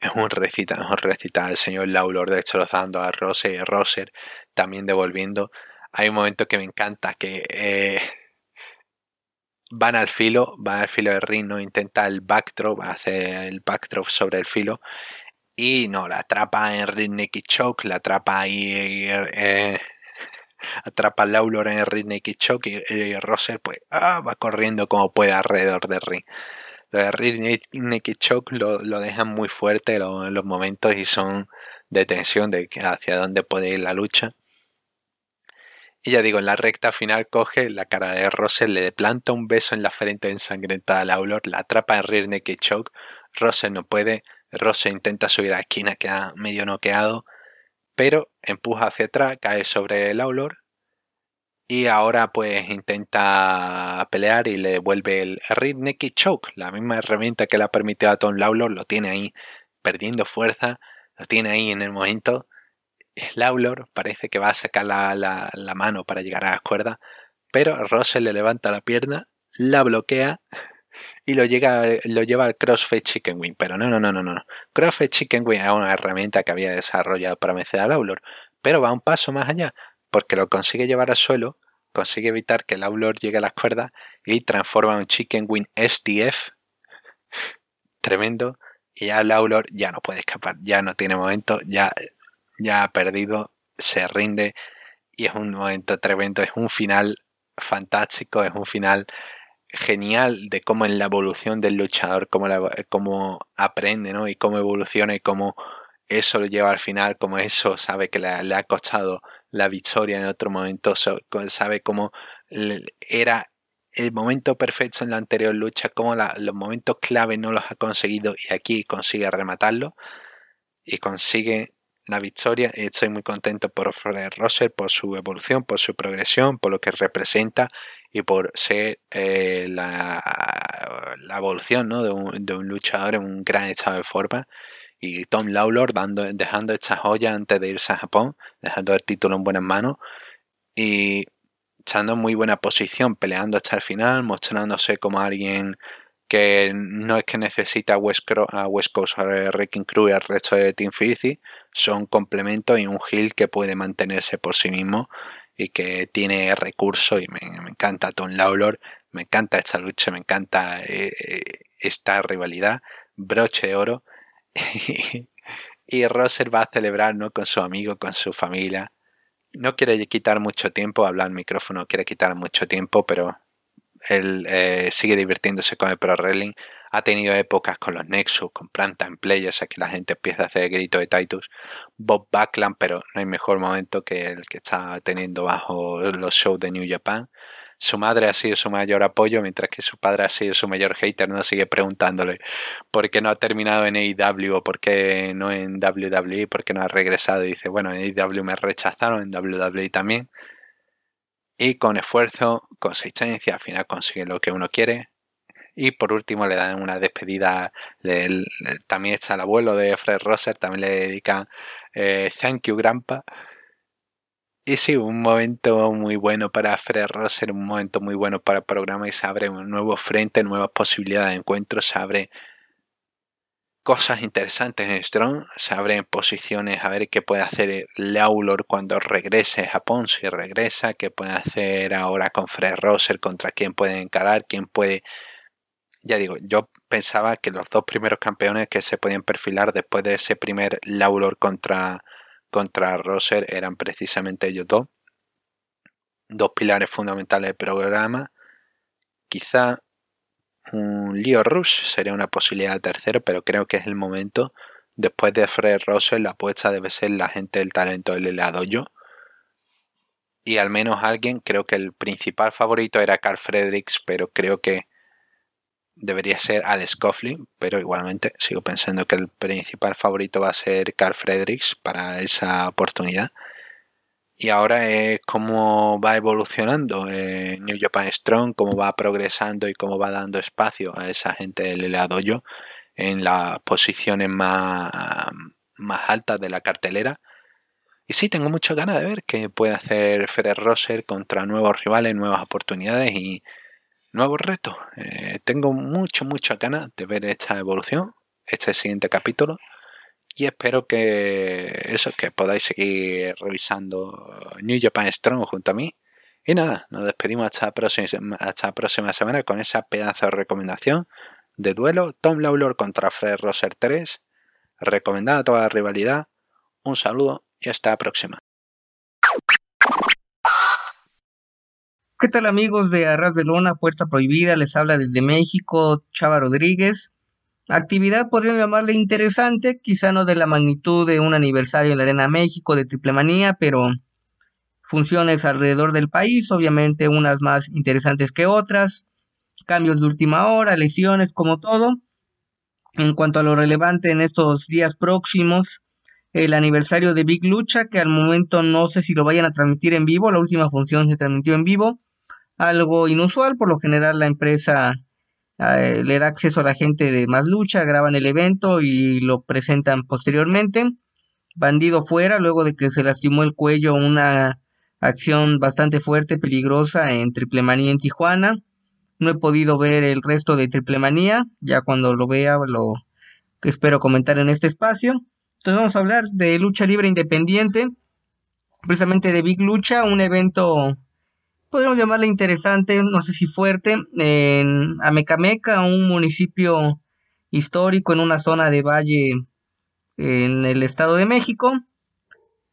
es un recita, es un recita el señor Laulor destrozando a Rose y Roser también devolviendo. Hay un momento que me encanta que eh, van al filo, van al filo de ring, ¿no? intenta el backdrop, hace el backdrop sobre el filo y no, la atrapa en ring Nicky Choke, la atrapa ahí, eh, atrapa a Laulor en el ring Nicky Choke y, y Rosser pues ah, va corriendo como puede alrededor del ring. Lo de ring Nicky Choke lo, lo dejan muy fuerte en los momentos y son de tensión de hacia dónde puede ir la lucha. Y ya digo, en la recta final coge la cara de Russell, le planta un beso en la frente ensangrentada a Laulor, la atrapa en rear naked choke. Russell no puede, Russell intenta subir a la esquina, queda medio noqueado, pero empuja hacia atrás, cae sobre el Laulor y ahora pues intenta pelear y le devuelve el rear naked choke, la misma herramienta que le ha permitido a Tom Laulor, lo tiene ahí perdiendo fuerza, lo tiene ahí en el momento Laulor parece que va a sacar la, mano para llegar a la cuerda, pero Russell le levanta la pierna, la bloquea y lo, llega, lo lleva al CrossFit Chicken Wing. Pero no, no, no, no, no. CrossFit Chicken Wing es una herramienta que había desarrollado para vencer a Laulor, pero va un paso más allá, porque lo consigue llevar al suelo, consigue evitar que Laulor llegue a las cuerdas y transforma un Chicken Wing STF tremendo. Y ya Laulor ya no puede escapar, ya no tiene momento, ya ya ha perdido, se rinde y es un momento tremendo, es un final fantástico, es un final genial de cómo en la evolución del luchador, cómo, cómo aprende ¿no? y cómo evoluciona y cómo eso lo lleva al final, como eso sabe que le, ha costado la victoria en otro momento, sabe cómo era el momento perfecto en la anterior lucha, cómo los momentos clave no los ha conseguido y aquí consigue rematarlo y consigue la victoria. Estoy muy contento por Fred Rosser, por su evolución, por su progresión, por lo que representa y por ser eh, la, evolución ¿no? de, un, luchador en un gran estado de forma. Y Tom Lawlor dejando esta joya antes de irse a Japón, dejando el título en buenas manos y estando en muy buena posición, peleando hasta el final, mostrándose como alguien que no es que necesita a West, a West Coast Wrecking Crew y al resto de Team Filthy, son complementos y un Hill que puede mantenerse por sí mismo y que tiene recursos y me, encanta Tom Lawlor, me encanta esta lucha, me encanta eh, eh, esta rivalidad, broche de oro y, Rosser va a celebrar ¿no? con su amigo, con su familia. No quiere quitar mucho tiempo, hablar al micrófono quiere quitar mucho tiempo, pero él eh, sigue divirtiéndose con el Pro Wrestling. Ha tenido épocas con los Nexus, con Planta en Players, aquí la gente empieza a hacer grito de Titus. Bob Backlund, pero no hay mejor momento que el que está teniendo bajo los shows de New Japan. Su madre ha sido su mayor apoyo, mientras que su padre ha sido su mayor hater. No sigue preguntándole por qué no ha terminado en AEW o por qué no en WWE, por qué no ha regresado. Y dice, bueno, en AEW me rechazaron, en WWE también. Y con esfuerzo, consistencia, al final consigue lo que uno quiere. Y por último le dan una despedida. también está el abuelo de Fred Rosser, también le dedican eh, Thank you, Grandpa. Y sí, un momento muy bueno para Fred Rosser, un momento muy bueno para el programa y se abre un nuevo frente, nuevas posibilidades de encuentro, se abre cosas interesantes en Strong, se abren posiciones a ver qué puede hacer Laulor cuando regrese Japón, si regresa, qué puede hacer ahora con Fred Rosser, contra quién puede encarar, quién puede... Ya digo, yo pensaba que los dos primeros campeones que se podían perfilar después de ese primer Laulor contra contra Rosser eran precisamente ellos dos. Dos pilares fundamentales del programa. Quizá un Leo Rush sería una posibilidad tercero, pero creo que es el momento. Después de Fred Rosser, la apuesta debe ser la gente del talento del helado yo. Y al menos alguien, creo que el principal favorito era Carl Fredericks, pero creo que debería ser Alex Coughlin, pero igualmente sigo pensando que el principal favorito va a ser Carl Fredericks para esa oportunidad. Y ahora es cómo va evolucionando eh, New Japan Strong, cómo va progresando y cómo va dando espacio a esa gente del yo en las posiciones más, más altas de la cartelera. Y sí, tengo muchas ganas de ver qué puede hacer Ferrer Rosser contra nuevos rivales, nuevas oportunidades y, nuevos retos. Eh, tengo mucho, mucha ganas de ver esta evolución, este siguiente capítulo. Y espero que eso, que podáis seguir revisando New Japan Strong junto a mí. Y nada, nos despedimos hasta la próxima, semana con esa pedazo de recomendación de duelo Tom Lawlor contra Fred Roser 3. Recomendada toda la rivalidad. Un saludo y hasta la próxima. ¿Qué tal amigos de Arras de Lona, Puerta Prohibida? Les habla desde México Chava Rodríguez. Actividad podrían llamarle interesante, quizá no de la magnitud de un aniversario en la Arena México de Triple Manía, pero funciones alrededor del país, obviamente unas más interesantes que otras, cambios de última hora, lesiones, como todo. En cuanto a lo relevante en estos días próximos, el aniversario de Big Lucha, que al momento no sé si lo vayan a transmitir en vivo, la última función se transmitió en vivo, algo inusual. Por lo general la empresa eh, le da acceso a la gente de más lucha, graban el evento y lo presentan posteriormente. Bandido fuera, luego de que se lastimó el cuello, una acción bastante fuerte, peligrosa en Triple Manía en Tijuana. No he podido ver el resto de Triple Manía, ya cuando lo vea lo espero comentar en este espacio. Entonces vamos a hablar de lucha libre independiente, precisamente de Big Lucha, un evento podríamos llamarle interesante, no sé si fuerte, en Amecameca, un municipio histórico en una zona de valle en el Estado de México,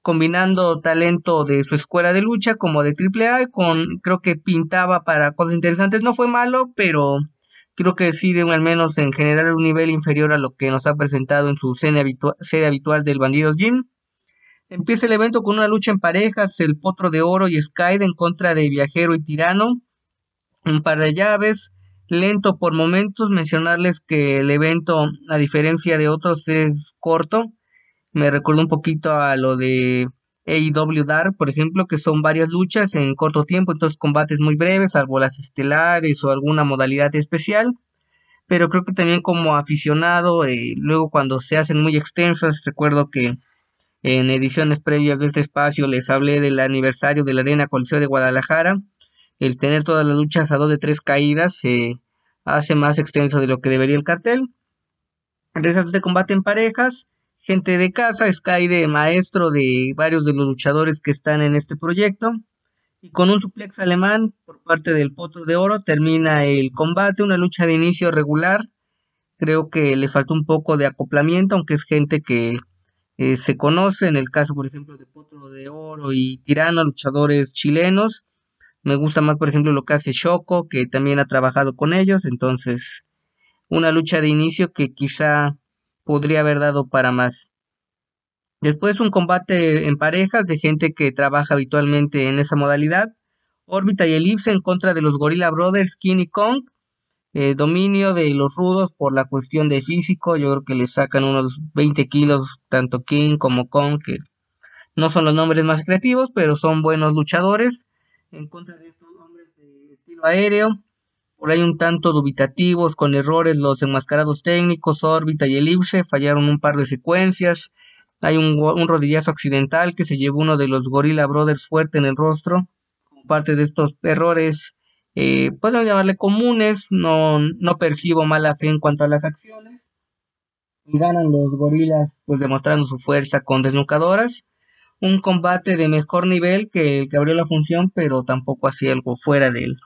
combinando talento de su escuela de lucha como de AAA, con creo que pintaba para cosas interesantes, no fue malo, pero creo que sí de al menos en general un nivel inferior a lo que nos ha presentado en su sede, sede habitual del Bandidos Gym. Empieza el evento con una lucha en parejas, el Potro de Oro y Skyde en contra de Viajero y Tirano. Un par de llaves, lento por momentos. Mencionarles que el evento, a diferencia de otros, es corto. Me recuerda un poquito a lo de AEW Dark, por ejemplo, que son varias luchas en corto tiempo, entonces combates muy breves, salvo las estelares o alguna modalidad especial. Pero creo que también como aficionado, eh, luego cuando se hacen muy extensas, recuerdo que en ediciones previas de este espacio les hablé del aniversario de la Arena Coliseo de Guadalajara. El tener todas las luchas a dos de tres caídas se hace más extenso de lo que debería el cartel. Reglas de combate en parejas. Gente de casa, Sky de maestro de varios de los luchadores que están en este proyecto. Y con un suplex alemán por parte del Potro de Oro termina el combate, una lucha de inicio regular. Creo que le faltó un poco de acoplamiento, aunque es gente que eh, se conoce en el caso, por ejemplo, de Potro de Oro y Tirano, luchadores chilenos. Me gusta más, por ejemplo, lo que hace Shoko, que también ha trabajado con ellos. Entonces, una lucha de inicio que quizá podría haber dado para más. Después un combate en parejas de gente que trabaja habitualmente en esa modalidad. Órbita y Elipse en contra de los Gorilla Brothers, King y Kong. Eh, dominio de los rudos por la cuestión de físico. Yo creo que le sacan unos 20 kilos tanto King como Kong, que no son los nombres más creativos, pero son buenos luchadores en contra de estos hombres de estilo aéreo. Por ahí un tanto dubitativos, con errores los enmascarados técnicos, órbita y elipse, fallaron un par de secuencias. Hay un, un rodillazo accidental que se llevó uno de los Gorilla Brothers fuerte en el rostro. Parte de estos errores, eh, llamarle comunes, no, no percibo mala fe en cuanto a las acciones. Ganan los gorilas, pues demostrando su fuerza con desnucadoras un combate de mejor nivel que el que abrió la función, pero tampoco así algo fuera del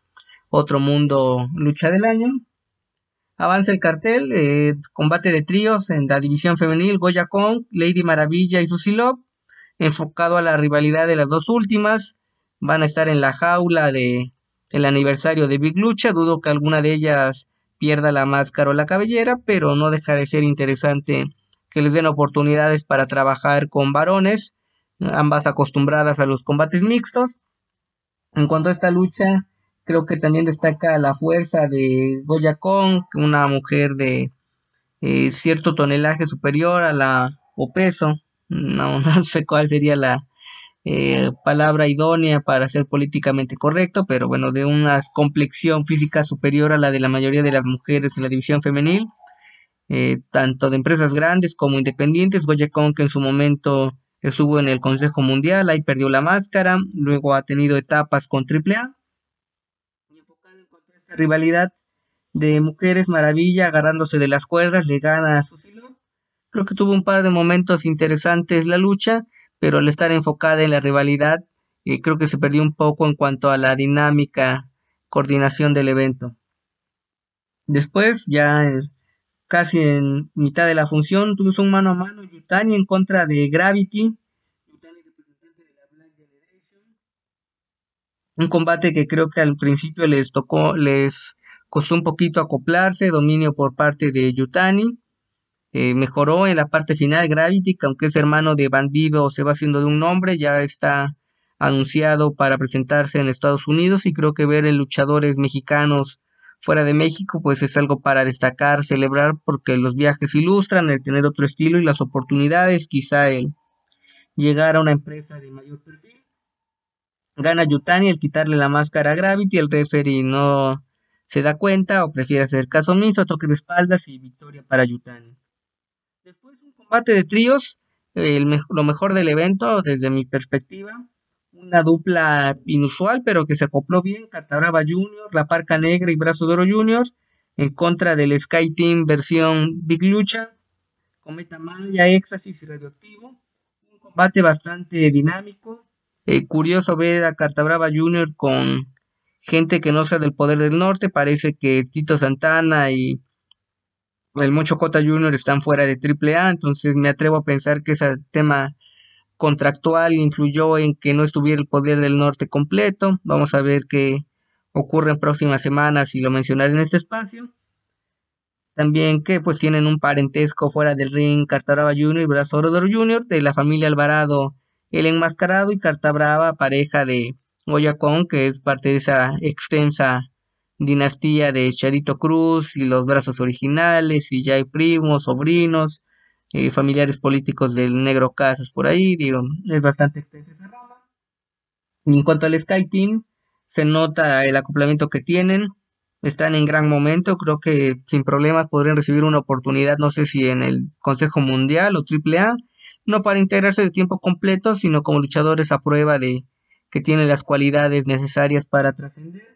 otro mundo lucha del año. Avanza el cartel, eh, combate de tríos en la división femenil, Goya Kong, Lady Maravilla y Susie Love, enfocado a la rivalidad de las dos últimas. Van a estar en la jaula de el aniversario de Big Lucha. Dudo que alguna de ellas pierda la máscara o la cabellera, pero no deja de ser interesante que les den oportunidades para trabajar con varones ambas acostumbradas a los combates mixtos. En cuanto a esta lucha, creo que también destaca la fuerza de Goya Kong, una mujer de eh, cierto tonelaje superior a la o peso, no, no sé cuál sería la eh, palabra idónea para ser políticamente correcto, pero bueno, de una complexión física superior a la de la mayoría de las mujeres en la división femenil, eh, tanto de empresas grandes como independientes. Goya que en su momento Estuvo en el Consejo Mundial, ahí perdió la máscara, luego ha tenido etapas con AAA. Y en esta rivalidad de mujeres, maravilla, agarrándose de las cuerdas, le gana a Susilo. Creo que tuvo un par de momentos interesantes la lucha, pero al estar enfocada en la rivalidad, eh, creo que se perdió un poco en cuanto a la dinámica, coordinación del evento. Después, ya casi en mitad de la función, tuvimos un mano a mano Yutani en contra de Gravity. Un combate que creo que al principio les tocó, les costó un poquito acoplarse, dominio por parte de Yutani. Eh, mejoró en la parte final Gravity, que aunque es hermano de bandido, se va haciendo de un nombre, ya está anunciado para presentarse en Estados Unidos y creo que ver luchadores mexicanos fuera de México, pues es algo para destacar, celebrar, porque los viajes ilustran el tener otro estilo y las oportunidades, quizá el llegar a una empresa de mayor perfil. Gana Yutani al quitarle la máscara a Gravity, el referee no se da cuenta o prefiere hacer caso omiso, toque de espaldas y victoria para Yutani. Combate de tríos, lo mejor del evento desde mi perspectiva, una dupla inusual, pero que se acopló bien, Cartabrava Junior, La Parca Negra y Brazo de Junior, en contra del Sky Team versión Big Lucha, Cometa Maya, Éxtasis y Radioactivo. Un combate bastante dinámico. Eh, curioso ver a Cartabrava Junior con gente que no sea del poder del norte. Parece que Tito Santana y el Mocho Cota Junior están fuera de AAA, entonces me atrevo a pensar que ese tema contractual influyó en que no estuviera el poder del norte completo. Vamos a ver qué ocurre en próximas semanas y lo mencionaré en este espacio. También que pues tienen un parentesco fuera del ring Cartabrava Jr. y Brazo Junior Jr. de la familia Alvarado, el enmascarado y Cartabrava, pareja de Goya que es parte de esa extensa dinastía de Charito Cruz y los brazos originales y ya hay primos, sobrinos eh, familiares políticos del negro Casas por ahí, digo, es bastante extensa rama. en cuanto al Sky Team, se nota el acoplamiento que tienen, están en gran momento, creo que sin problemas podrían recibir una oportunidad, no sé si en el Consejo Mundial o AAA, no para integrarse de tiempo completo, sino como luchadores a prueba de que tienen las cualidades necesarias para trascender.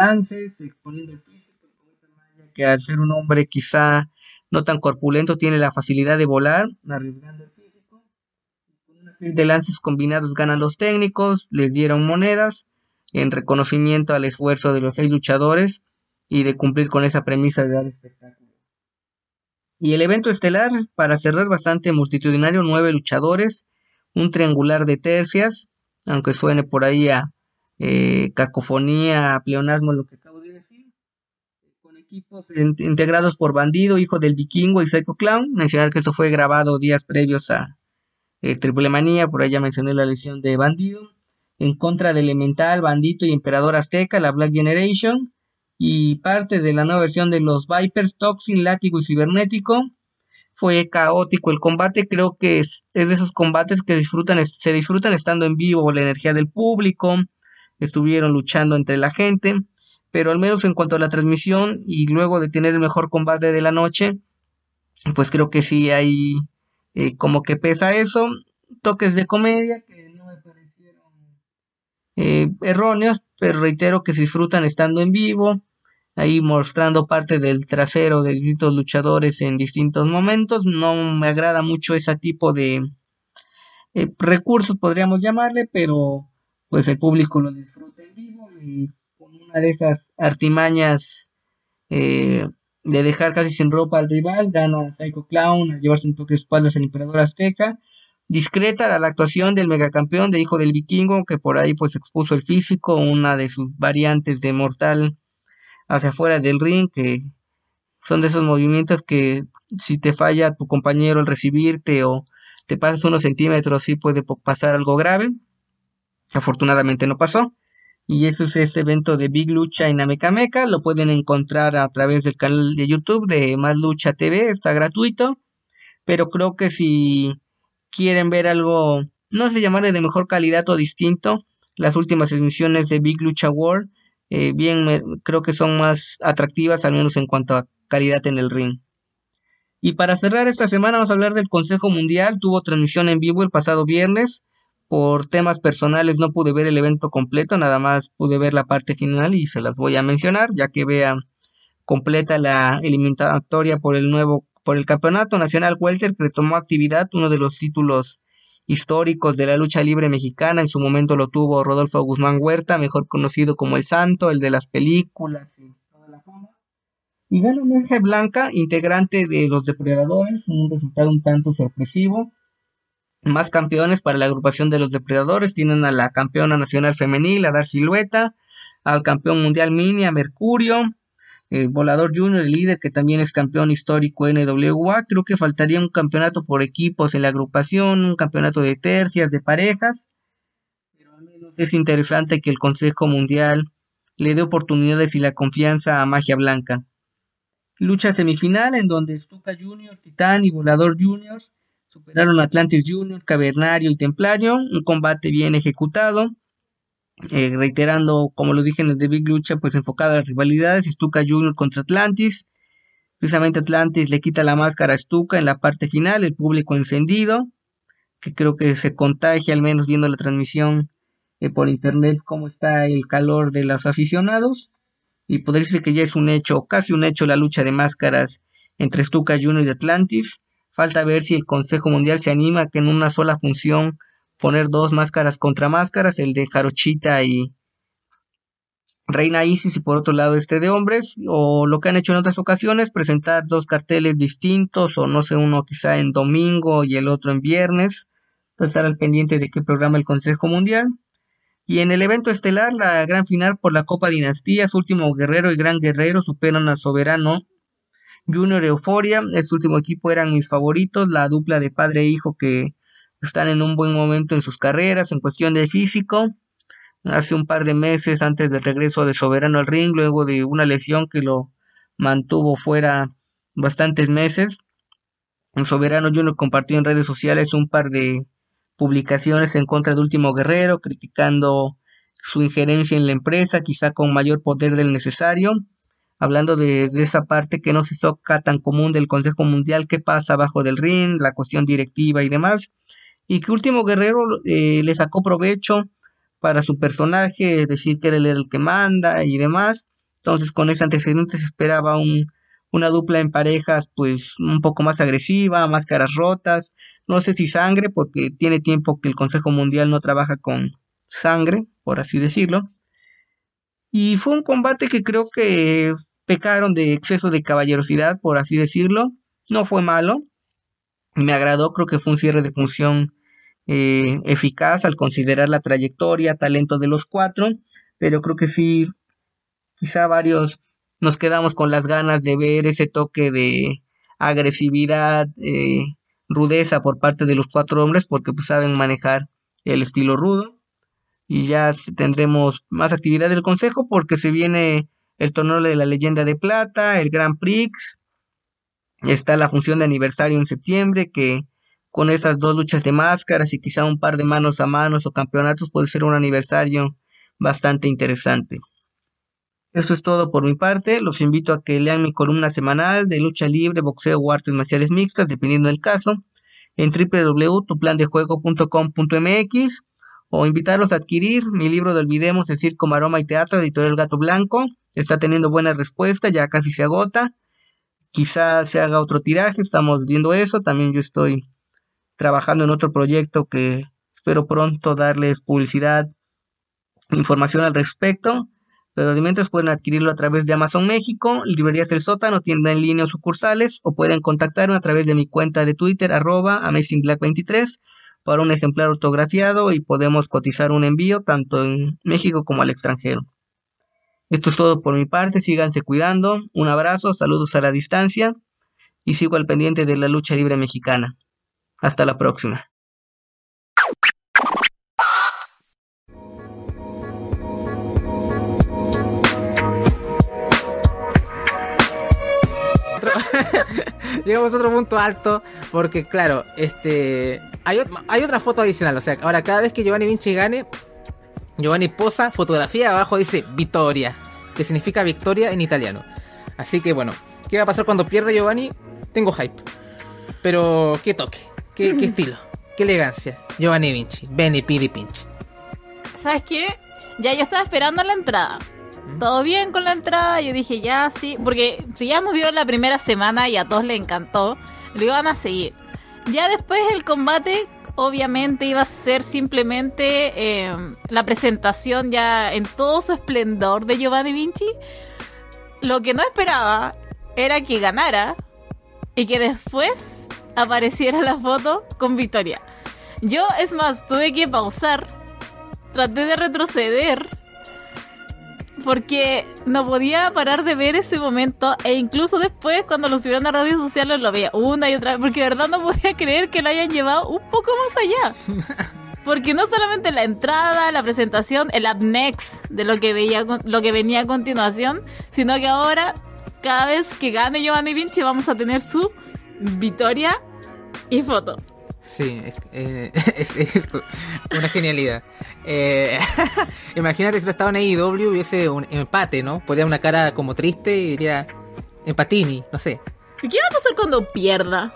Lances, exponiendo el físico, que al ser un hombre quizá no tan corpulento, tiene la facilidad de volar, arriesgando el físico. Con una serie de lances combinados ganan los técnicos, les dieron monedas en reconocimiento al esfuerzo de los seis luchadores y de cumplir con esa premisa de dar espectáculo. Y el evento estelar, para cerrar bastante multitudinario, nueve luchadores, un triangular de tercias, aunque suene por ahí a eh, cacofonía, pleonasmo, lo que acabo de decir. Con equipos integrados por Bandido, Hijo del Vikingo y Psycho Clown. Mencionar que esto fue grabado días previos a eh, Triple Manía, por ahí ya mencioné la lesión de Bandido. En contra de Elemental, Bandito y Emperador Azteca, la Black Generation. Y parte de la nueva versión de los Vipers, Toxin, Látigo y Cibernético fue caótico el combate, creo que es, de esos combates que disfrutan, se disfrutan estando en vivo, la energía del público, estuvieron luchando entre la gente, pero al menos en cuanto a la transmisión y luego de tener el mejor combate de la noche, pues creo que sí hay eh, como que pesa eso, toques de comedia que no me parecieron eh, erróneos, pero reitero que se disfrutan estando en vivo, ahí mostrando parte del trasero de distintos luchadores en distintos momentos. No me agrada mucho ese tipo de eh, recursos, podríamos llamarle, pero pues el público lo disfruta en vivo y con una de esas artimañas eh, de dejar casi sin ropa al rival, gana Psycho Clown a llevarse un toque de espaldas al Emperador Azteca. Discreta la actuación del megacampeón de Hijo del Vikingo, que por ahí pues expuso el físico, una de sus variantes de mortal hacia afuera del ring, que son de esos movimientos que si te falla tu compañero al recibirte o te pasas unos centímetros, sí puede pasar algo grave. Afortunadamente no pasó. Y eso es ese evento de Big Lucha en Amecameca. Lo pueden encontrar a través del canal de YouTube de Más Lucha TV. Está gratuito. Pero creo que si quieren ver algo, no sé llamarle de mejor calidad o distinto, las últimas emisiones de Big Lucha World eh, bien, creo que son más atractivas, al menos en cuanto a calidad en el ring. Y para cerrar esta semana vamos a hablar del Consejo Mundial. Tuvo transmisión en vivo el pasado viernes. Por temas personales no pude ver el evento completo, nada más pude ver la parte final y se las voy a mencionar, ya que vea completa la eliminatoria por el nuevo por el Campeonato Nacional Welter que retomó actividad, uno de los títulos históricos de la lucha libre mexicana. En su momento lo tuvo Rodolfo Guzmán Huerta, mejor conocido como El Santo, el de las películas y toda la fama. Y Blanca, integrante de Los Depredadores, un resultado un tanto sorpresivo. Más campeones para la agrupación de los Depredadores tienen a la campeona nacional femenil, a Dar Silueta, al campeón mundial mini, a Mercurio, el Volador Junior, el líder que también es campeón histórico NWA. Creo que faltaría un campeonato por equipos en la agrupación, un campeonato de tercias, de parejas. Pero al menos es interesante que el Consejo Mundial le dé oportunidades y la confianza a Magia Blanca. Lucha semifinal en donde Stuka Junior, Titán y Volador Junior superaron Atlantis Junior, Cavernario y Templario. Un combate bien ejecutado eh, reiterando, como lo dije en el de Big Lucha, pues enfocada a las rivalidades, Stuka Junior contra Atlantis. Precisamente Atlantis le quita la máscara a Stuka en la parte final, el público encendido, que creo que se contagia al menos viendo la transmisión eh, por internet cómo está el calor de los aficionados. Y podría decir que ya es un hecho, casi un hecho, la lucha de máscaras entre Stuka Junior y Atlantis. Falta ver si el Consejo Mundial se anima que en una sola función poner dos máscaras contra máscaras, el de Jarochita y Reina Isis y por otro lado este de hombres, o lo que han hecho en otras ocasiones, presentar dos carteles distintos, o no sé, uno quizá en domingo y el otro en viernes, estar al pendiente de qué programa el Consejo Mundial. Y en el evento estelar, la gran final por la Copa Dinastías, último guerrero y gran guerrero superan a Soberano Junior Euforia. Este último equipo eran mis favoritos, la dupla de padre e hijo que están en un buen momento en sus carreras en cuestión de físico. Hace un par de meses antes del regreso de Soberano al ring, luego de una lesión que lo mantuvo fuera bastantes meses. Soberano Junior compartió en redes sociales un par de publicaciones en contra de Último Guerrero, criticando su injerencia en la empresa, quizá con mayor poder del necesario, hablando de, esa parte que no se toca tan común del Consejo Mundial, qué pasa abajo del ring, la cuestión directiva y demás y que Último Guerrero eh, le sacó provecho para su personaje, decir que él era el que manda y demás. Entonces con ese antecedente se esperaba un, una dupla en parejas pues un poco más agresiva, máscaras rotas, no sé si sangre porque tiene tiempo que el Consejo Mundial no trabaja con sangre, por así decirlo. Y fue un combate que creo que pecaron de exceso de caballerosidad, por así decirlo. No fue malo. Me agradó, creo que fue un cierre de función eh, eficaz al considerar la trayectoria, talento de los cuatro, pero creo que sí, quizá varios nos quedamos con las ganas de ver ese toque de agresividad, eh, rudeza por parte de los cuatro hombres, porque pues saben manejar el estilo rudo. Y ya tendremos más actividad del consejo porque se viene el torneo de la leyenda de plata, el Grand Prix, está la función de aniversario en septiembre que con esas dos luchas de máscaras y quizá un par de manos a manos o campeonatos puede ser un aniversario bastante interesante. Eso es todo por mi parte. Los invito a que lean mi columna semanal de lucha libre, boxeo o artes marciales mixtas, dependiendo del caso, en www.tuplandejuego.com.mx o invitarlos a adquirir mi libro de Olvidemos el Circo, Maroma y Teatro, editorial Gato Blanco. Está teniendo buena respuesta, ya casi se agota. Quizá se haga otro tiraje, estamos viendo eso. También yo estoy trabajando en otro proyecto que espero pronto darles publicidad, información al respecto. Los alimentos pueden adquirirlo a través de Amazon México, Librerías del Sótano, tienda en línea o sucursales, o pueden contactarme a través de mi cuenta de Twitter, arroba AmazingBlack23, para un ejemplar autografiado y podemos cotizar un envío tanto en México como al extranjero. Esto es todo por mi parte, síganse cuidando, un abrazo, saludos a la distancia y sigo al pendiente de la lucha libre mexicana. Hasta la próxima. llegamos a otro punto alto porque claro, este hay, hay otra foto adicional, o sea, ahora cada vez que Giovanni Vinci gane, Giovanni posa, fotografía abajo dice Vittoria, que significa victoria en italiano. Así que bueno, ¿qué va a pasar cuando pierda Giovanni? Tengo hype. Pero qué toque, qué, qué estilo, qué elegancia. Giovanni Vinci, Benny Piri Pinch. ¿Sabes qué? Ya yo estaba esperando la entrada todo bien con la entrada. Yo dije, ya sí, porque si ya nos vio la primera semana y a todos le encantó, lo iban a seguir. Ya después el combate, obviamente, iba a ser simplemente eh, la presentación ya en todo su esplendor de Giovanni Vinci. Lo que no esperaba era que ganara y que después apareciera la foto con Victoria. Yo, es más, tuve que pausar, traté de retroceder porque no podía parar de ver ese momento e incluso después cuando lo subieron a redes sociales lo veía una y otra vez porque de verdad no podía creer que lo hayan llevado un poco más allá. Porque no solamente la entrada, la presentación, el up next de lo que veía lo que venía a continuación, sino que ahora cada vez que gane Giovanni Vinci vamos a tener su victoria y foto. Sí, eh, es, una genialidad. Eh, imagínate si lo estaba en AEW hubiese un empate, ¿no? Podría una cara como triste y diría empatini, no sé. ¿Qué va a pasar cuando pierda?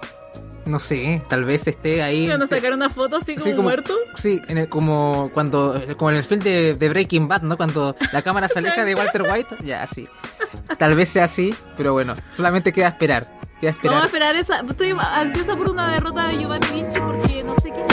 No sé, tal vez esté ahí. ¿Van a sacar una foto así como, muerto? Sí, como cuando como en el film de, Breaking Bad, ¿no? Cuando la cámara se aleja de Walter White, ya, sí. Tal vez sea así, pero bueno, solamente queda esperar. Vamos a esperar esa. Estoy ansiosa por una derrota de Giovanni Vinci porque no sé qué